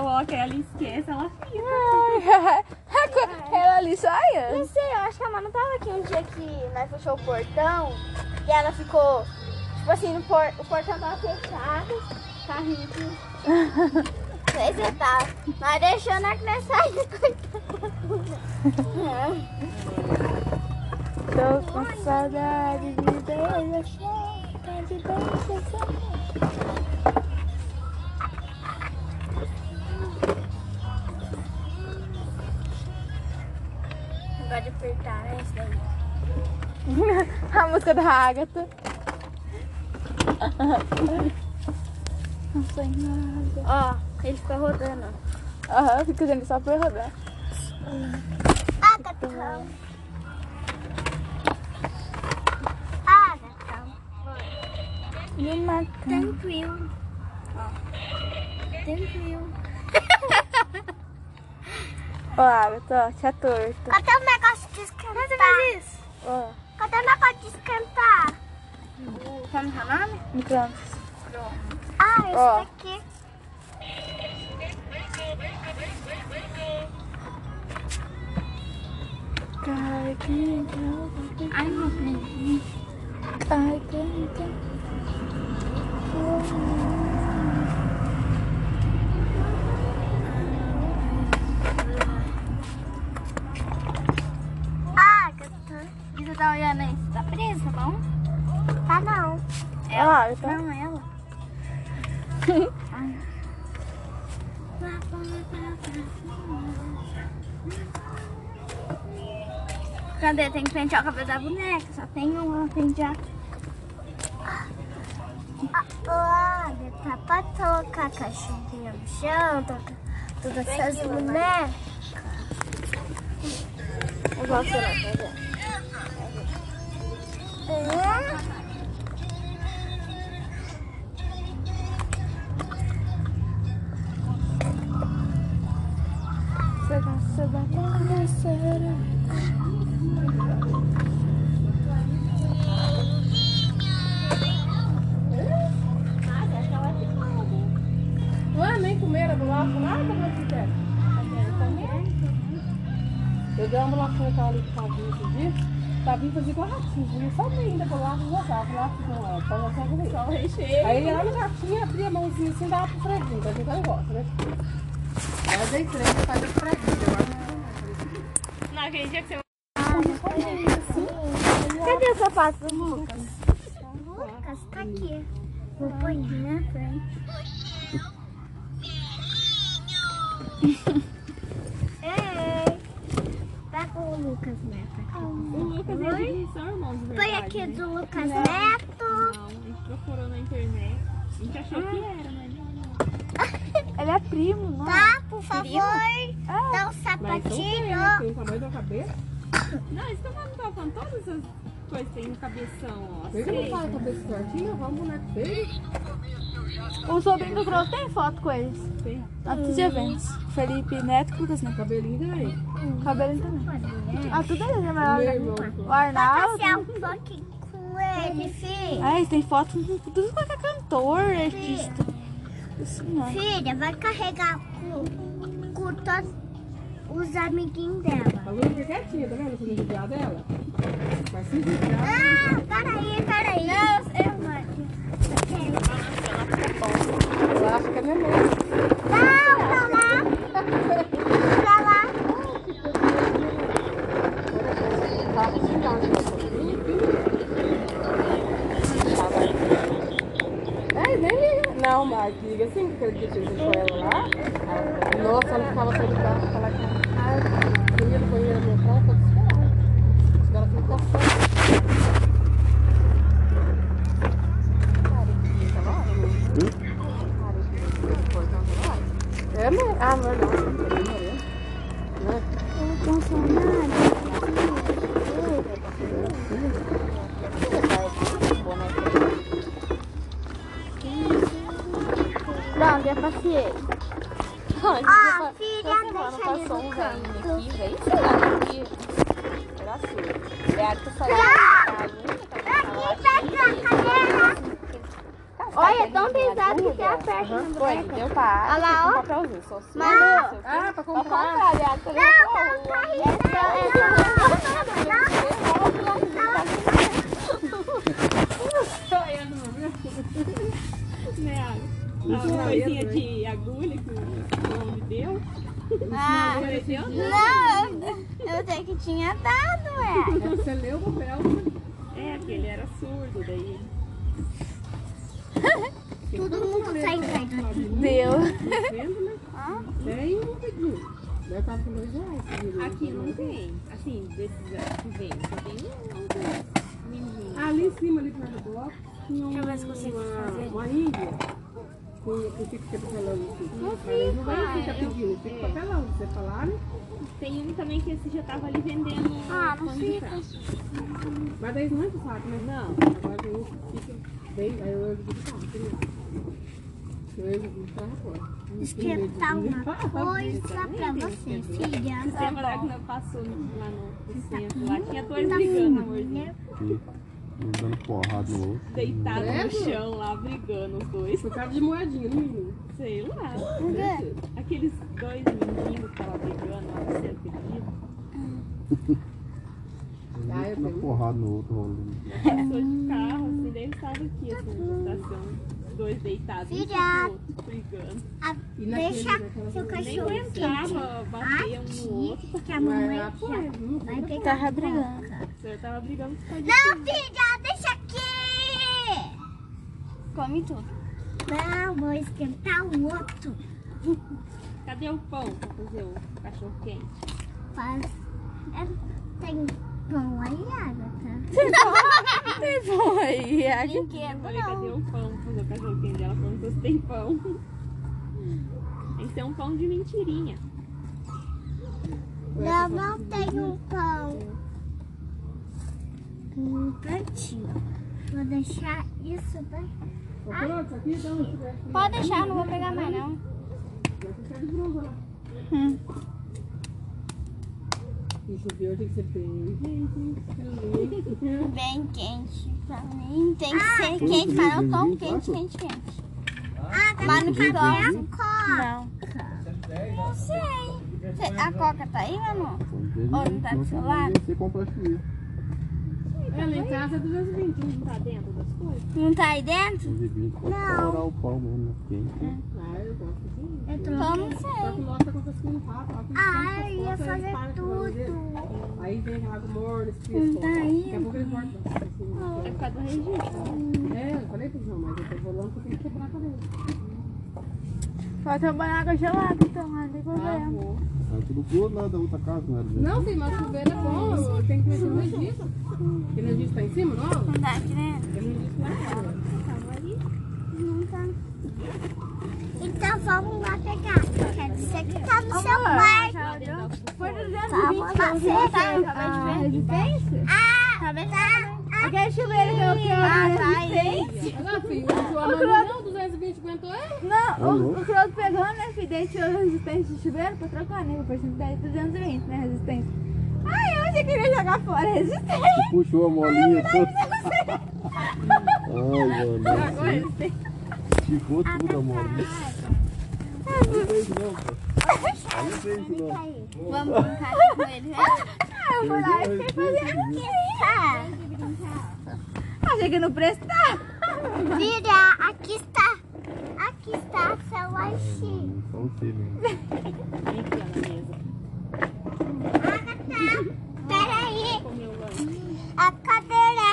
coloca ela e esquece, ela fica. Ai, ai. Ela ali saia. Não sei, eu acho que a Manu tava aqui um dia que nós fechou o portão e ela ficou, tipo assim, no por- o portão tava fechado, carrinho aqui. Não sei se tá, mas deixou na que nós saímos do portão. Tô com saudade de de de apertar, é isso daí. A música da Agatha. Não sei nada. Ó, ele fica rodando. Aham, fica usando só pra rodar. Agatha. Agatha. Me mata. Tranquilo. Tranquilo. Ó, Agatha, ó, tia torto. Cadê o negócio de esquentar? isso? Ó, Cadê o negócio de esquentar? Como é o nome? micro-ondas. Ah, esse Ó. daqui. Cai, que calma. Ai, meu Deus. Cai, cai, cai. Agatha. Não, ela. Cadê? Tem que pentear o cabelo da boneca. Só tem uma pentear. Ah, tá pra tocar a caixinha no chão, tocar todas essas bonecas. Eu gosto de fazer. É? Bagaceira. Ué, nem comeram a bolacha, nada. Eu dei uma bolachinha que ali que tá vindo dia. Tá vindo fazer igual ratinho. Eu só vim da bolacha jogava lá com ela. Pra não ser Só o recheio. Aí lá no jatinho, abria a mãozinha assim, dava pro freguinho, pra quem não gosta, né? Eu dei três, fazia pro freguinho. Não acredito que você Cadê o sapato do Lucas? Lucas tá aqui. Vou pôr aqui na frente. Ei! Pega o Lucas Neto. O Lucas e a Vivi são irmãos verdade, aqui né? do Lucas Neto. Não, a gente procurou na internet. A gente achou que era, mas. Ele é primo, não? Tá, por favor. Dá um Mas são sapatinho. três, tem o tamanho da cabeça. Não, eu tava tava falando, todas essas coisas tem um cabeção, ó. Que não fala cabeça certinha? Vamos, boneco feio. O sobrinho do Grosso tem foto com eles. Tem. Antes de eventos. Felipe Neto e Lucas Neto. Cabelinho daí. Cabelo também. Ah, tudo eles, né? Meu Mas irmão. O Arnaldo. Passear um pouquinho com ele, filho. Ah, eles têm foto com tudo quanto é cantor, artista. Filha, vai carregar com, com todos os amiguinhos dela. Fica quietinha, tá vendo? Você não judiar dela? Vai se judiar. Ah, peraí, peraí. Por causa de moedinha, no mínimo. Sei lá. quê? Aqueles dois meninos que estavam brigando lá no centro pedido. Ah, eu porrada no outro rolando. Passou de carro, assim, daí estava aqui, assim, na estação. Os dois deitados, um Filha. outro, brigando. Ah, E naquele, Deixa seu Nem cachorro quente aguentava bater um no outro. aqui, que a mamãe pô, não vai pegar. Tava brigando. O senhor tava brigando com o Não, filha, deixa aqui. Come tudo. Não, vou esquentar o outro. Cadê o pão pra fazer o cachorro quente? Faz... é, Tem pão aí, Agatha? Tem bom aí, é aqui. Eu Brinquedo falei, cadê o pão pra fazer o cachorro quente? Ela perguntou se tem pão. Tem que ser um pão de mentirinha. Não, não tem um pão. Um cantinho. Vou deixar isso bem. Tiver- Pode deixar, não vou pegar mais não. E chover tem que ser bem quente. Bem quente pra mim. Tem que ser quente, mas não tão quente, quente, quente. Ah, mas não quer Não. Não sei. A coca tá aí, amor? Ou não tá do seu lado? Você compra a chia. É, lá em casa é 220. Não tá dentro das coisas? Não tá aí dentro? 220 pode Não. o pão mesmo, né? Quente. Ah, eu gosto assim. Eu. Então não Só sei. que nós tá ó, com Ah, eu ia fazer de tudo. Aí vem água morna, esse Não tá aí, Daqui a pouco eles voltam. É por causa do registro. É, eu falei pro João, mas eu tô falando que eu tenho que quebrar a cabeça. Pode tomar água gelada então, não tem problema. Tá tudo cru lá da outra casa, não era? Não, filho, mas chuveiro é bom. Eu tenho que meter no registro. Aquele registro tá em cima, não? Não tá aqui dentro. Aquele registro lá em cima. Não tá. Então vamos lá pegar. Quer dizer que tá no seu quarto. Foi Tá, vou fazer, tá? a resistência? Ah, tá bem, tá? Aquele chuveiro que eu quero Ah, tá. Olha lá, filho, o João Amanda não, 220 aguentou ele? Não, o, o pegou, né, filho? Daí tirou a resistência de chuveiro pra trocar, né? Por cento daí 220, né, resistência. Ai, eu achei que ele ia jogar fora a resistência. Você puxou a molinha toda. Ai, mano. Agora tem. Ficou tudo a molinha. Aí não fez não, pô. Não fez não. Vamos brincar com ele, né? Ah, eu fui lá e fiquei fazendo aqui. Achei que não prestava. Filha, aqui está. Aqui está seu lanchinho. Só você mesmo. Vem aqui, ó, na mesa. Agatha, peraí. O. A cadeira.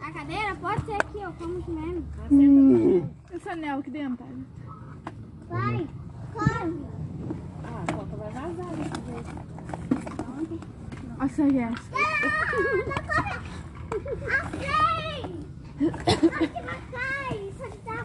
A cadeira pode ser aqui, eu como aqui mesmo. Esse anel aqui dentro, pai. Vai, come. Ah, a coca vai vazar desse jeito. Nossa, Jéssica. Assim! Aqui na cai! Só que tá muito devagar.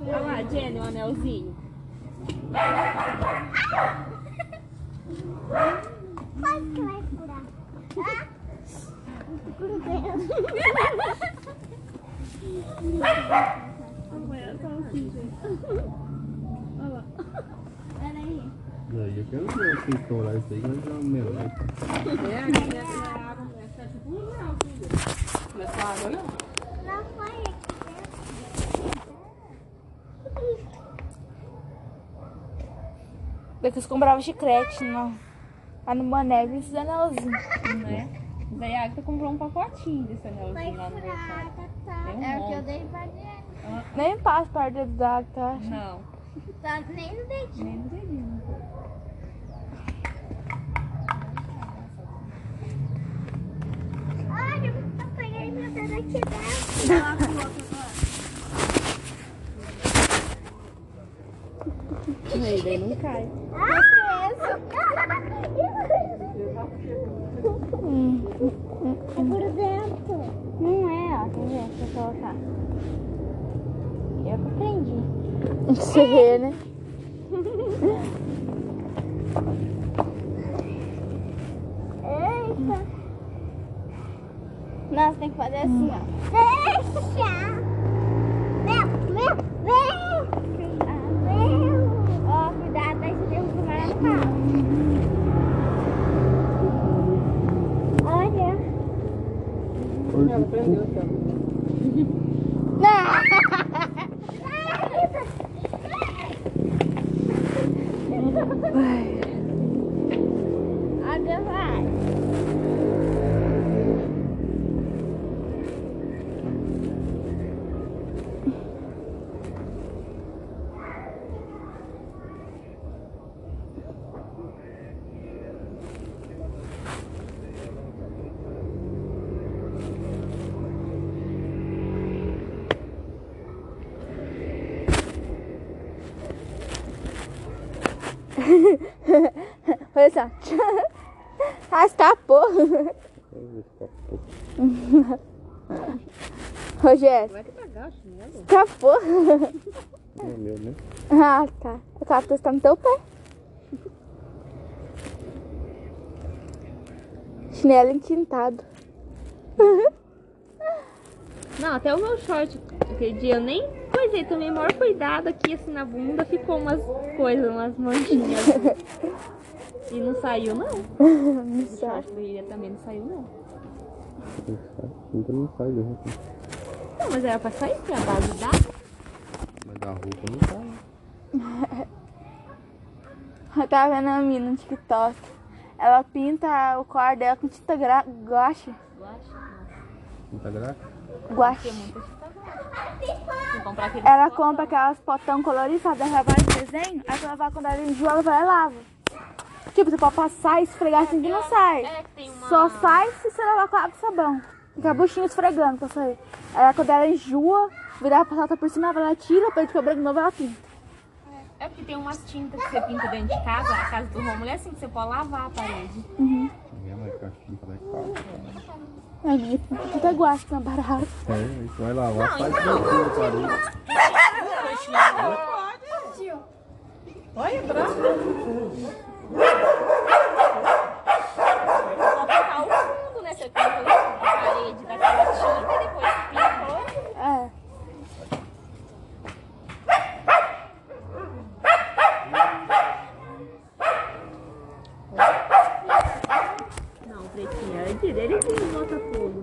Olha lá, Jenny, o anelzinho. Quase que vai furar. Ah? Grudeu. Põe a salsicha. Peraí. Daí eu quero ver se estourar isso aí, mas é um melhor. É, aqui essa água, essa é tipo um. Não é só água, não? Não foi Depois comprava chiclete no, lá no Mané, esses anelzinhos. Né? Daí a Agatha comprou um pacotinho desse anelzinho lá no mercado. Tem um É o que eu dei pra Diana. Nem passa perto do Dago, tá? Não, Tá nem no dedinho. nem no dedinho. Olha, eu peguei meu dedo aqui dentro. Aí, daí não cai. Tá preso. É por dentro. Não é, ó. Quer ver? Deixa eu colocar. Eu aprendi. Você, né? Eita. Nossa, tem que fazer assim, ó. Deixa! Meu, meu, vem! Vem! Ó, cuidado, daí você derruba lá no carro. Olha. Ela prendeu, então. Agora vai. Olha só. Ah, escapou. Rogério. Escapou. É meu, né? Ah, tá. O cactus tá no teu pé. Chinelo entintado. Não, até o meu short, aquele dia eu nem coisei, tomei o maior cuidado aqui assim na bunda, ficou umas coisas, umas manchinhas. e não saiu não. O short do Ilha também não saiu não. Então não sai roupa. Não, mas era pra sair, que é a base dá. Mas da roupa não sai. Eu tava vendo a mina no TikTok. Ela pinta o quarto dela com tinta gra- guache. Guache. Que comprar aquele Ela compra aquelas potão coloridas, sabe? Ela vai de desenho. Aí quando ela vai, quando ela enjoa, ela vai e lava. Tipo, você pode passar e esfregar assim que não sai. É, que tem uma... Só sai se você levar com água e sabão. Fica a buchinha esfregando pra sair. Aí quando ela enjoa, virar pra salta por cima, ela tira, pra ele ficar branco de novo, ela pinta. É porque tem umas tintas que você pinta dentro de casa, a casa do Romulo é assim, que você pode lavar a parede. Minha mãe caixinha pra cá. Ai, minha puta guache na barata. É, você vai lavar, faz tranquilo a parede. Só pintar o fundo, né? Você pinta a parede daquela tinta outra. É. Pretinha, ele, bota fogo.